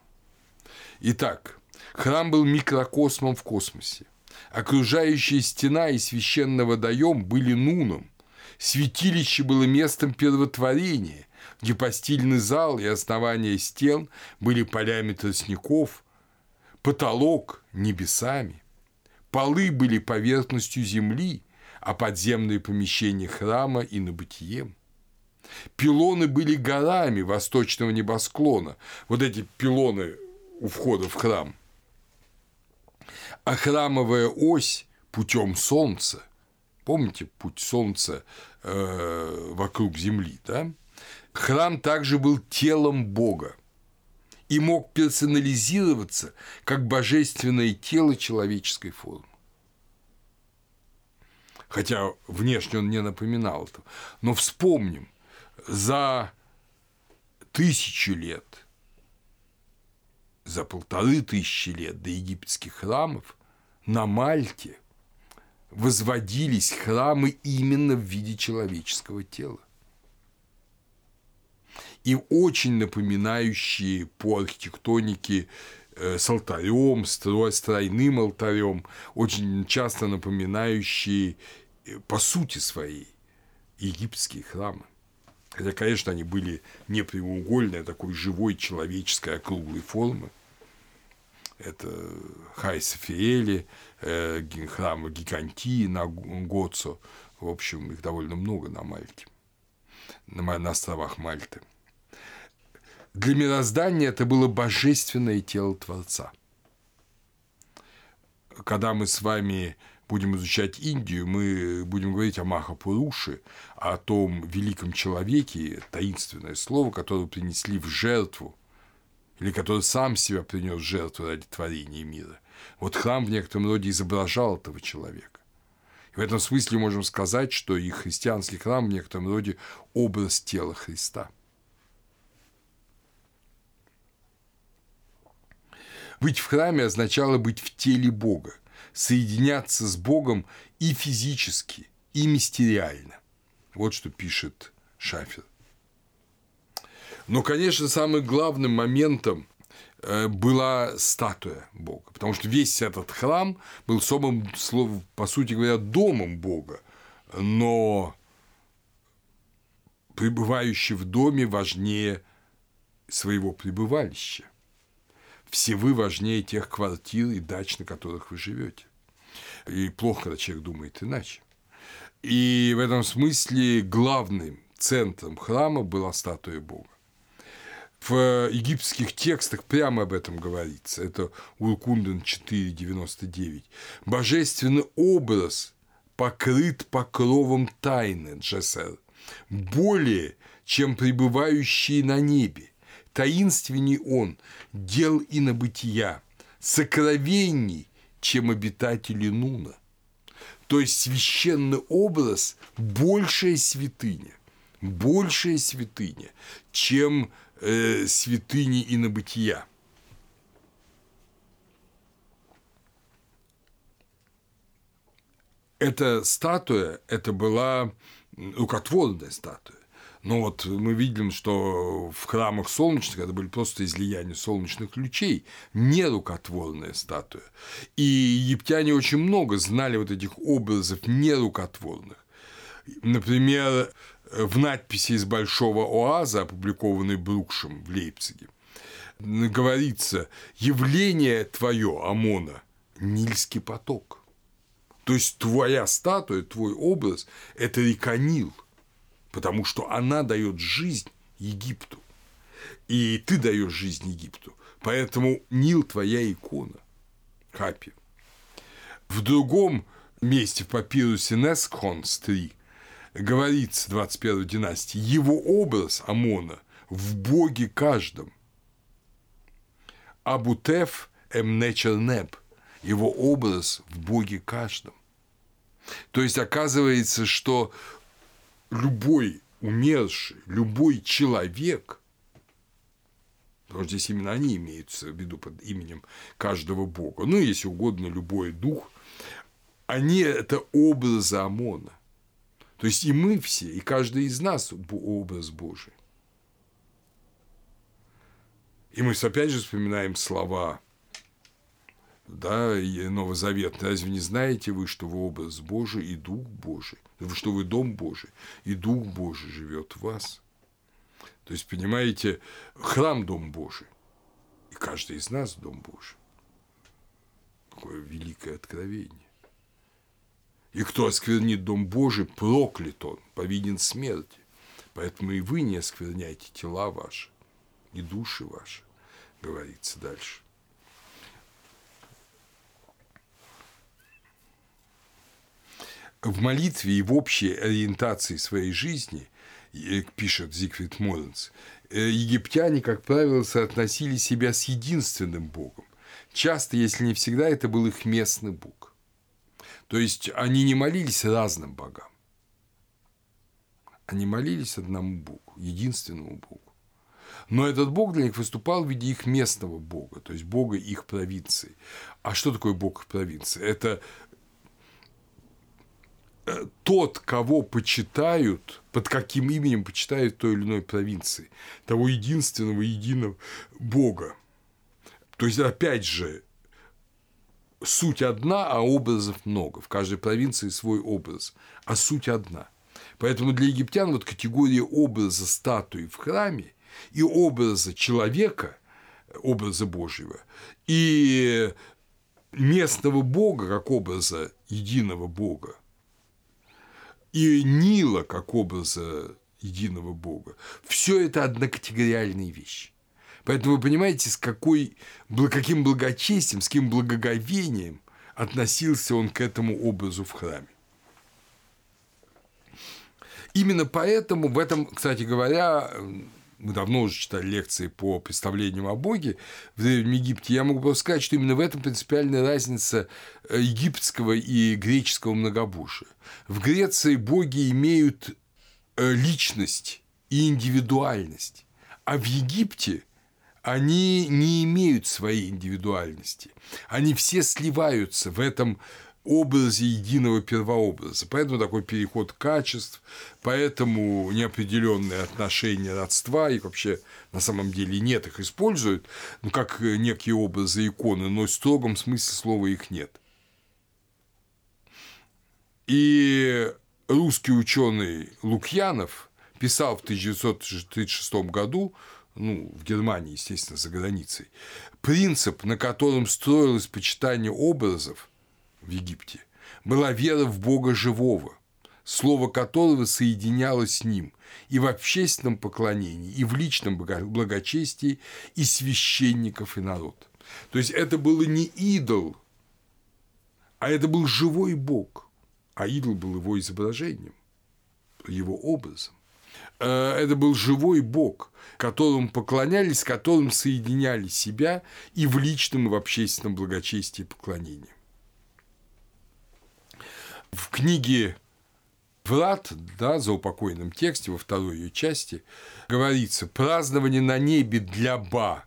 Итак, храм был микрокосмом в космосе. Окружающая стена и священный водоем были нуном. Святилище было местом первотворения, где постельный зал и основания стен были полями тростников, потолок – небесами, полы были поверхностью земли, а подземные помещения храма и на бытием. Пилоны были горами восточного небосклона. Вот эти пилоны у входа в храм. А храмовая ось путем солнца. Помните путь солнца э, вокруг земли, да? Храм также был телом Бога и мог персонализироваться как божественное тело человеческой формы хотя внешне он не напоминал этого. Но вспомним, за тысячу лет, за полторы тысячи лет до египетских храмов на Мальте возводились храмы именно в виде человеческого тела. И очень напоминающие по архитектонике э, с алтарем, с тройным алтарем, очень часто напоминающие по сути своей египетские храмы. Хотя, конечно, они были не прямоугольные, а такой живой человеческой округлой формы. Это Хай Софиэли, э, храмы Гигантии на Гоцо. В общем, их довольно много на Мальте, на, на островах Мальты. Для мироздания это было божественное тело Творца. Когда мы с вами будем изучать Индию, мы будем говорить о Махапуруше, о том великом человеке, таинственное слово, которое принесли в жертву, или который сам себя принес в жертву ради творения мира. Вот храм в некотором роде изображал этого человека. И в этом смысле можем сказать, что и христианский храм в некотором роде образ тела Христа. Быть в храме означало быть в теле Бога, соединяться с Богом и физически, и мистериально. Вот что пишет Шафер. Но, конечно, самым главным моментом э, была статуя Бога, потому что весь этот храм был самым, по сути говоря, домом Бога, но пребывающий в доме важнее своего пребывалища. Все вы важнее тех квартир и дач, на которых вы живете. И плохо, когда человек думает иначе. И в этом смысле главным центром храма была статуя Бога. В египетских текстах прямо об этом говорится. Это Уркунден 4.99. Божественный образ покрыт покровом тайны Джесер, более, чем пребывающий на небе. Таинственней он, дел и на бытия, сокровенней, чем обитатели Нуна. То есть священный образ – большая святыня, большая святыня, чем э, святыни и на бытия. Эта статуя, это была рукотворная статуя. Но вот мы видим, что в храмах солнечных это были просто излияния солнечных лучей, не рукотворная статуя. И египтяне очень много знали вот этих образов нерукотворных. Например, в надписи из Большого Оаза, опубликованной Брукшем в Лейпциге, говорится «Явление твое, Амона, Нильский поток». То есть твоя статуя, твой образ – это река Нил – потому что она дает жизнь Египту. И ты даешь жизнь Египту. Поэтому Нил твоя икона. Хапи. В другом месте в папирусе Нескхонс 3 говорится 21 династии, его образ Амона в боге каждом. Абутеф эмнечернеб, его образ в боге каждом. То есть оказывается, что любой умерший, любой человек, потому что здесь именно они имеются в виду под именем каждого бога, ну, если угодно, любой дух, они – это образы ОМОНа. То есть и мы все, и каждый из нас образ Божий. И мы опять же вспоминаем слова да, и Новозаветный. Разве не знаете вы, что вы образ Божий и Дух Божий? Что вы дом Божий, и Дух Божий живет в вас. То есть, понимаете, храм – дом Божий, и каждый из нас – дом Божий. Какое великое откровение. И кто осквернит дом Божий, проклят он, повинен смерти. Поэтому и вы не оскверняйте тела ваши и души ваши, говорится дальше. В молитве и в общей ориентации своей жизни, пишет Зигфрид Моренс, э, египтяне, как правило, соотносили себя с единственным Богом. Часто, если не всегда, это был их местный Бог. То есть они не молились разным богам. Они молились одному Богу, единственному Богу. Но этот Бог для них выступал в виде их местного Бога, то есть Бога их провинции. А что такое Бог их провинции? Это тот, кого почитают, под каким именем почитают той или иной провинции, того единственного, единого Бога. То есть, опять же, суть одна, а образов много. В каждой провинции свой образ, а суть одна. Поэтому для египтян вот категория образа статуи в храме и образа человека, образа Божьего, и местного Бога, как образа единого Бога, и Нила как образа единого Бога. Все это однокатегориальные вещи. Поэтому вы понимаете, с какой, каким благочестием, с каким благоговением относился он к этому образу в храме. Именно поэтому в этом, кстати говоря, мы давно уже читали лекции по представлениям о Боге в Древнем Египте, я могу просто сказать, что именно в этом принципиальная разница э, египетского и греческого многобожия. В Греции боги имеют э, личность и индивидуальность, а в Египте они не имеют своей индивидуальности. Они все сливаются в этом образе единого первообраза. Поэтому такой переход качеств, поэтому неопределенные отношения родства, и вообще на самом деле нет, их используют, ну, как некие образы иконы, но в строгом смысле слова их нет. И русский ученый Лукьянов писал в 1936 году, ну, в Германии, естественно, за границей, принцип, на котором строилось почитание образов в Египте, была вера в Бога живого, слово которого соединялось с ним и в общественном поклонении, и в личном благочестии, и священников, и народ. То есть это было не идол, а это был живой Бог, а идол был его изображением, его образом. Э, это был живой Бог, которому поклонялись, которым соединяли себя и в личном, и в общественном благочестии и поклонении. В книге Врат, да, за упокойном тексте, во второй ее части, говорится «празднование на небе для Ба»,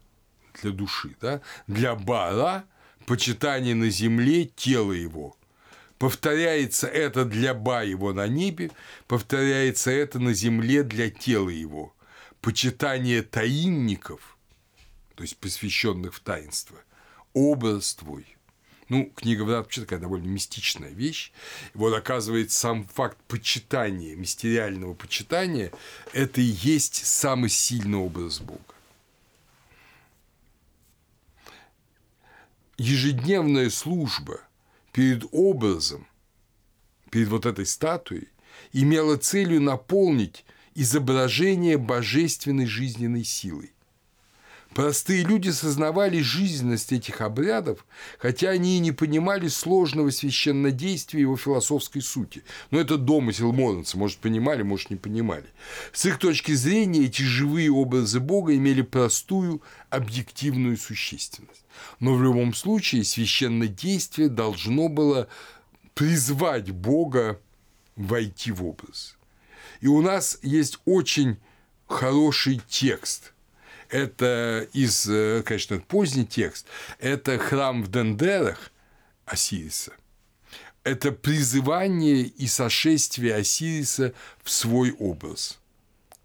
для души, да, для Бара, почитание на земле тела его – Повторяется это для ба его на небе, повторяется это на земле для тела его. Почитание таинников, то есть посвященных в таинство, образ твой. Ну, книга вообще такая довольно мистичная вещь. Вот оказывается, сам факт почитания, мистериального почитания, это и есть самый сильный образ Бога. Ежедневная служба – перед образом, перед вот этой статуей, имела целью наполнить изображение божественной жизненной силой. Простые люди сознавали жизненность этих обрядов, хотя они и не понимали сложного священнодействия его философской сути. Но это домысел Моренца, может, понимали, может, не понимали. С их точки зрения эти живые образы Бога имели простую объективную существенность. Но в любом случае священное действие должно было призвать Бога войти в образ. И у нас есть очень хороший текст. Это из, э, конечно, поздний текст. Это храм в Дендерах Осириса. Это призывание и сошествие Осириса в свой образ.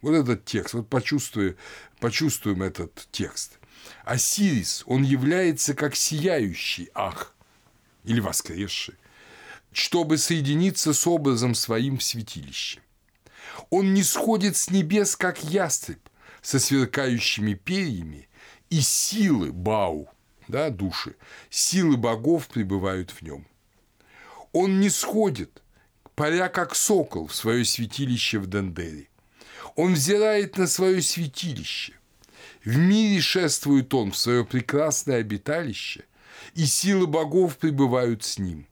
Вот этот текст, вот почувствуем, почувствуем этот текст. Осирис, он является как сияющий ах или воскресший, чтобы соединиться с образом своим в святилище. Он не сходит с небес, как ястреб, со сверкающими перьями, и силы Бау, да, души, силы богов пребывают в нем. Он не сходит, паря как сокол в свое святилище в Дендере. Он взирает на свое святилище, в мире шествует он в свое прекрасное обиталище, и силы богов пребывают с ним.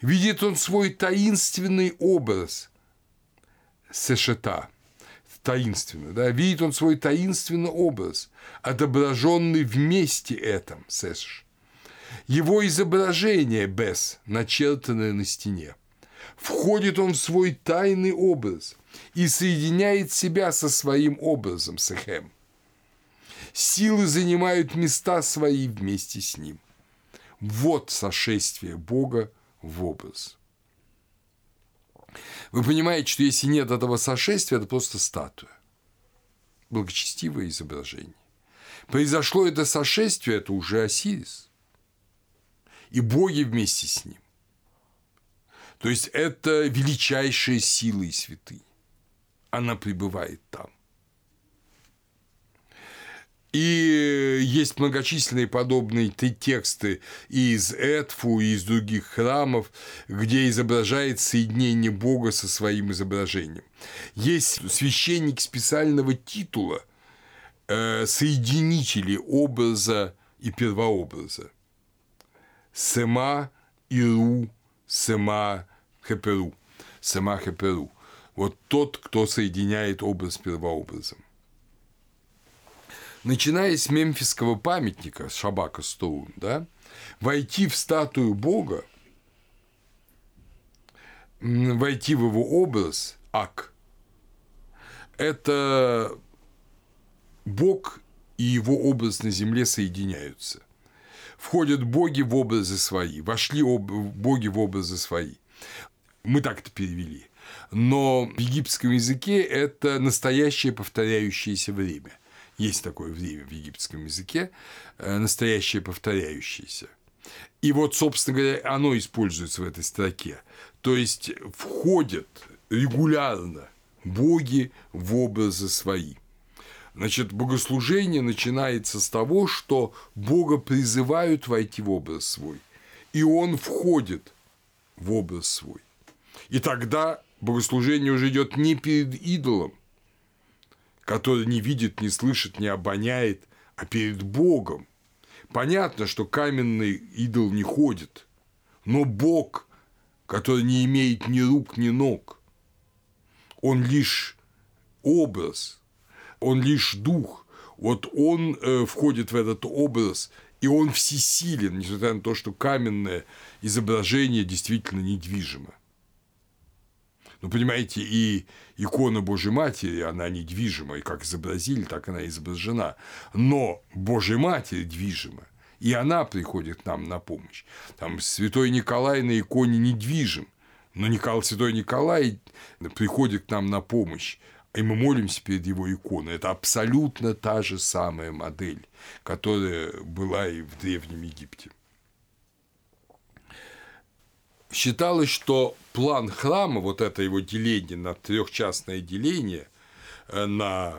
Видит он свой таинственный образ Сешета, таинственный, да, видит он свой таинственный образ, отображенный вместе этом, Сеш. Его изображение, Бес, начертанное на стене. Входит он в свой тайный образ и соединяет себя со своим образом, Сехем силы занимают места свои вместе с ним. Вот сошествие Бога в образ. Вы понимаете, что если нет этого сошествия, это просто статуя. Благочестивое изображение. Произошло это сошествие, это уже Осирис. И боги вместе с ним. То есть это величайшая сила и святыня. Она пребывает там. И есть многочисленные подобные тексты из Эдфу, и из других храмов, где изображает соединение Бога со своим изображением. Есть священник специального титула э, соединители образа и первообраза. Сема Иру Сема Хеперу. Сема Хеперу. Вот тот, кто соединяет образ с первообразом начиная с мемфисского памятника Шабака Стоун, да, войти в статую Бога, войти в его образ, ак, это Бог и его образ на земле соединяются. входят боги в образы свои, вошли об... боги в образы свои. Мы так это перевели. Но в египетском языке это настоящее повторяющееся время. Есть такое в египетском языке, э, настоящее повторяющееся. И вот, собственно говоря, оно используется в этой строке. То есть входят регулярно боги в образы свои. Значит, богослужение начинается с того, что Бога призывают войти в образ свой, и Он входит в образ свой. И тогда богослужение уже идет не перед идолом, который не видит, не слышит, не обоняет, а перед Богом. Понятно, что каменный идол не ходит, но Бог, который не имеет ни рук, ни ног, он лишь образ, он лишь дух. Вот он э, входит в этот образ, и он всесилен, несмотря на то, что каменное изображение действительно недвижимо. Ну, понимаете, и икона Божьей Матери, она недвижима, и как изобразили, так она изображена. Но Божья Матерь движима, и она приходит нам на помощь. Там святой Николай на иконе недвижим, но Николай, святой Николай приходит к нам на помощь, и мы молимся перед его иконой. Это абсолютно та же самая модель, которая была и в Древнем Египте. Считалось, что план храма, вот это его деление на трехчастное деление, э, на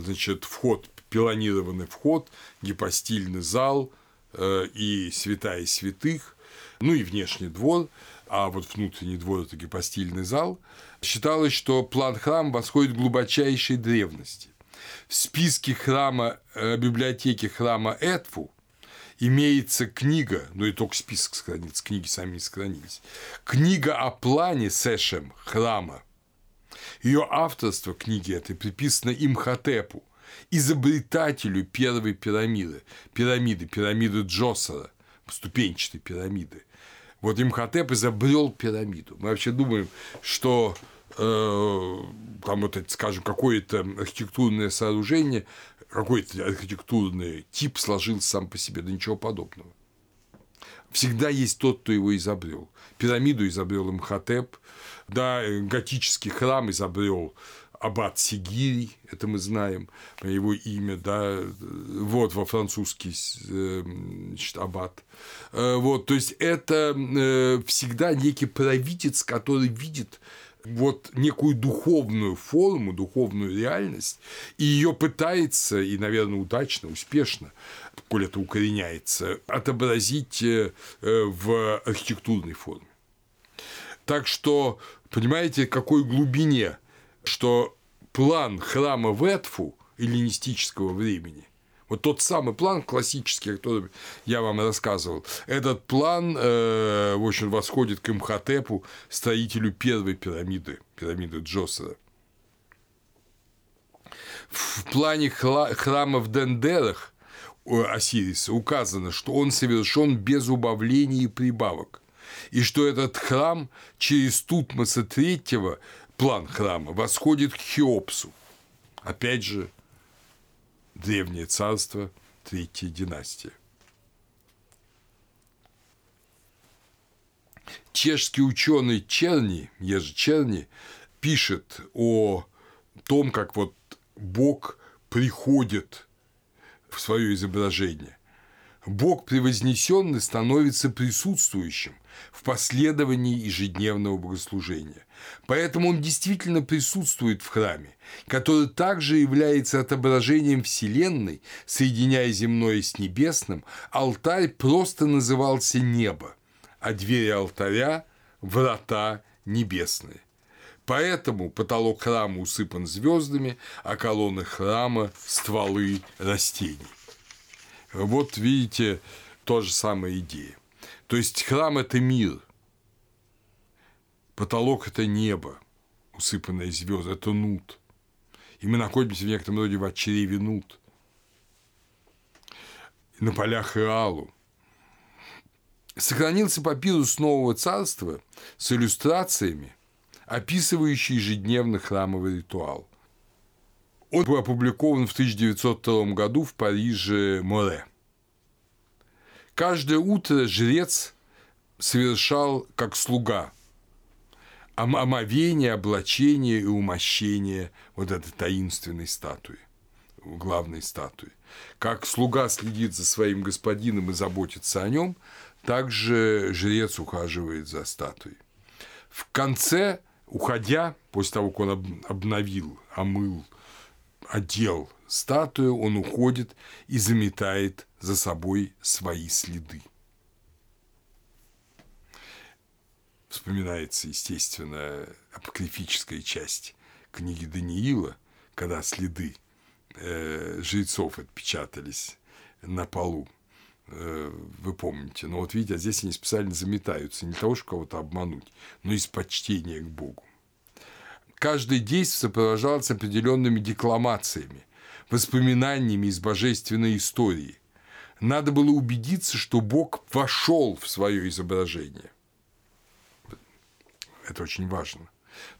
значит, вход, пилонированный вход, гипостильный зал э, и святая святых, ну и внешний двор – а вот внутренний двор – это гипостильный зал, считалось, что план храма восходит к глубочайшей древности. В списке храма, э, библиотеки храма Этфу имеется книга, ну и только список сохранится, книги сами не сохранились, книга о плане Сэшем храма. Ее авторство книги этой приписано Имхотепу, изобретателю первой пирамиды, пирамиды, пирамиды Джосера, ступенчатой пирамиды. Вот Имхотеп изобрел пирамиду. Мы вообще думаем, что э, там вот, скажем, какое-то архитектурное сооружение, какой-то архитектурный тип сложился сам по себе, да ничего подобного. Всегда есть тот, кто его изобрел. Пирамиду изобрел Имхотеп, да, готический храм изобрел Аббат Сигири, это мы знаем, его имя, да, вот во французский э, значит, Аббат. Э, вот, то есть это э, всегда некий правитель, который видит вот некую духовную форму, духовную реальность, и ее пытается, и, наверное, удачно, успешно, коль это укореняется, отобразить в архитектурной форме. Так что, понимаете, какой глубине что план храма Ветфу эллинистического времени вот тот самый план классический, который я вам рассказывал, этот план, э, в общем, восходит к Имхотепу, строителю первой пирамиды, пирамиды Джосера. В плане храма в Дендерах Осириса указано, что он совершен без убавлений и прибавок, и что этот храм через Тутмоса III план храма восходит к Хеопсу. Опять же, древнее царство, третья династия. Чешский ученый Черни, Ежи Черни, пишет о том, как вот Бог приходит в свое изображение. Бог превознесенный становится присутствующим в последовании ежедневного богослужения. Поэтому он действительно присутствует в храме, который также является отображением Вселенной, соединяя земное с небесным, алтарь просто назывался небо, а двери алтаря – врата небесные. Поэтому потолок храма усыпан звездами, а колонны храма – стволы растений. Вот видите, то же самая идея. То есть храм – это мир, потолок – это небо, усыпанное звезд, это нут. И мы находимся в некотором роде в очереве нут. На полях Иалу. Сохранился папирус Нового Царства с иллюстрациями, описывающий ежедневный храмовый ритуал. Он был опубликован в 1902 году в Париже Море. Каждое утро жрец совершал как слуга омовение, облачение и умощение вот этой таинственной статуи, главной статуи. Как слуга следит за своим господином и заботится о нем, также жрец ухаживает за статуей. В конце, уходя, после того, как он обновил, омыл, одел статую, он уходит и заметает за собой свои следы. Вспоминается, естественно, апокрифическая часть книги Даниила, когда следы э, жрецов отпечатались на полу. Э, вы помните. Но вот видите, а здесь они специально заметаются не того, чтобы кого-то обмануть, но из почтения к Богу. Каждое действие сопровождалось определенными декламациями, воспоминаниями из божественной истории. Надо было убедиться, что Бог вошел в свое изображение. Это очень важно.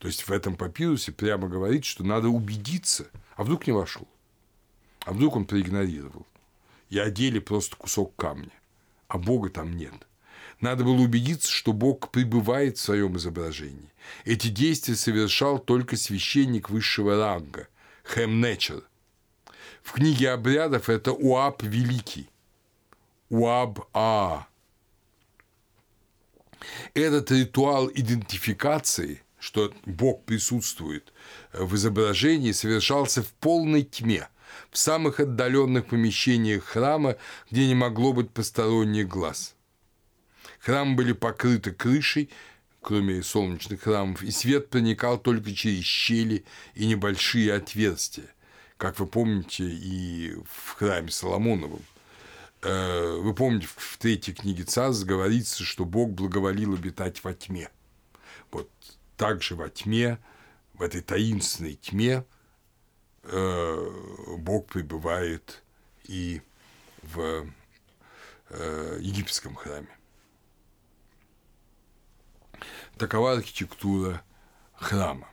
То есть в этом папирусе прямо говорит, что надо убедиться, а вдруг не вошел, а вдруг он проигнорировал, и одели просто кусок камня, а Бога там нет. Надо было убедиться, что Бог пребывает в своем изображении. Эти действия совершал только священник высшего ранга, Хемнечер. В книге обрядов это Уаб Великий, Уаб-А. Этот ритуал идентификации, что Бог присутствует в изображении, совершался в полной тьме, в самых отдаленных помещениях храма, где не могло быть посторонних глаз. Храмы были покрыты крышей, кроме солнечных храмов, и свет проникал только через щели и небольшие отверстия, как вы помните и в храме Соломоновом – Э, вы помните, в третьей книге Царств говорится, что Бог благоволил обитать во тьме. Вот так же во тьме, в этой таинственной тьме э, Бог пребывает и в э, египетском храме. Такова архитектура храма.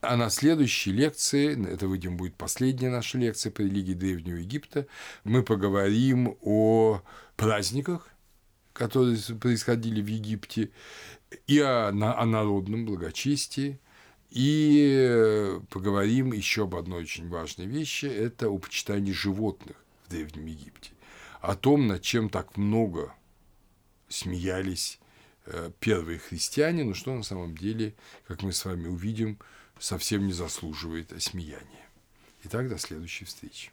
А на следующей лекции, это, видимо, будет последняя наша лекция по религии Древнего Египта, мы поговорим о праздниках, которые происходили в Египте, и о, о народном благочестии, и поговорим еще об одной очень важной вещи – это о почитании животных в Древнем Египте, о том, над чем так много смеялись э, первые христиане, но что на самом деле, как мы с вами увидим, совсем не заслуживает осмеяния. Итак, до следующей встречи.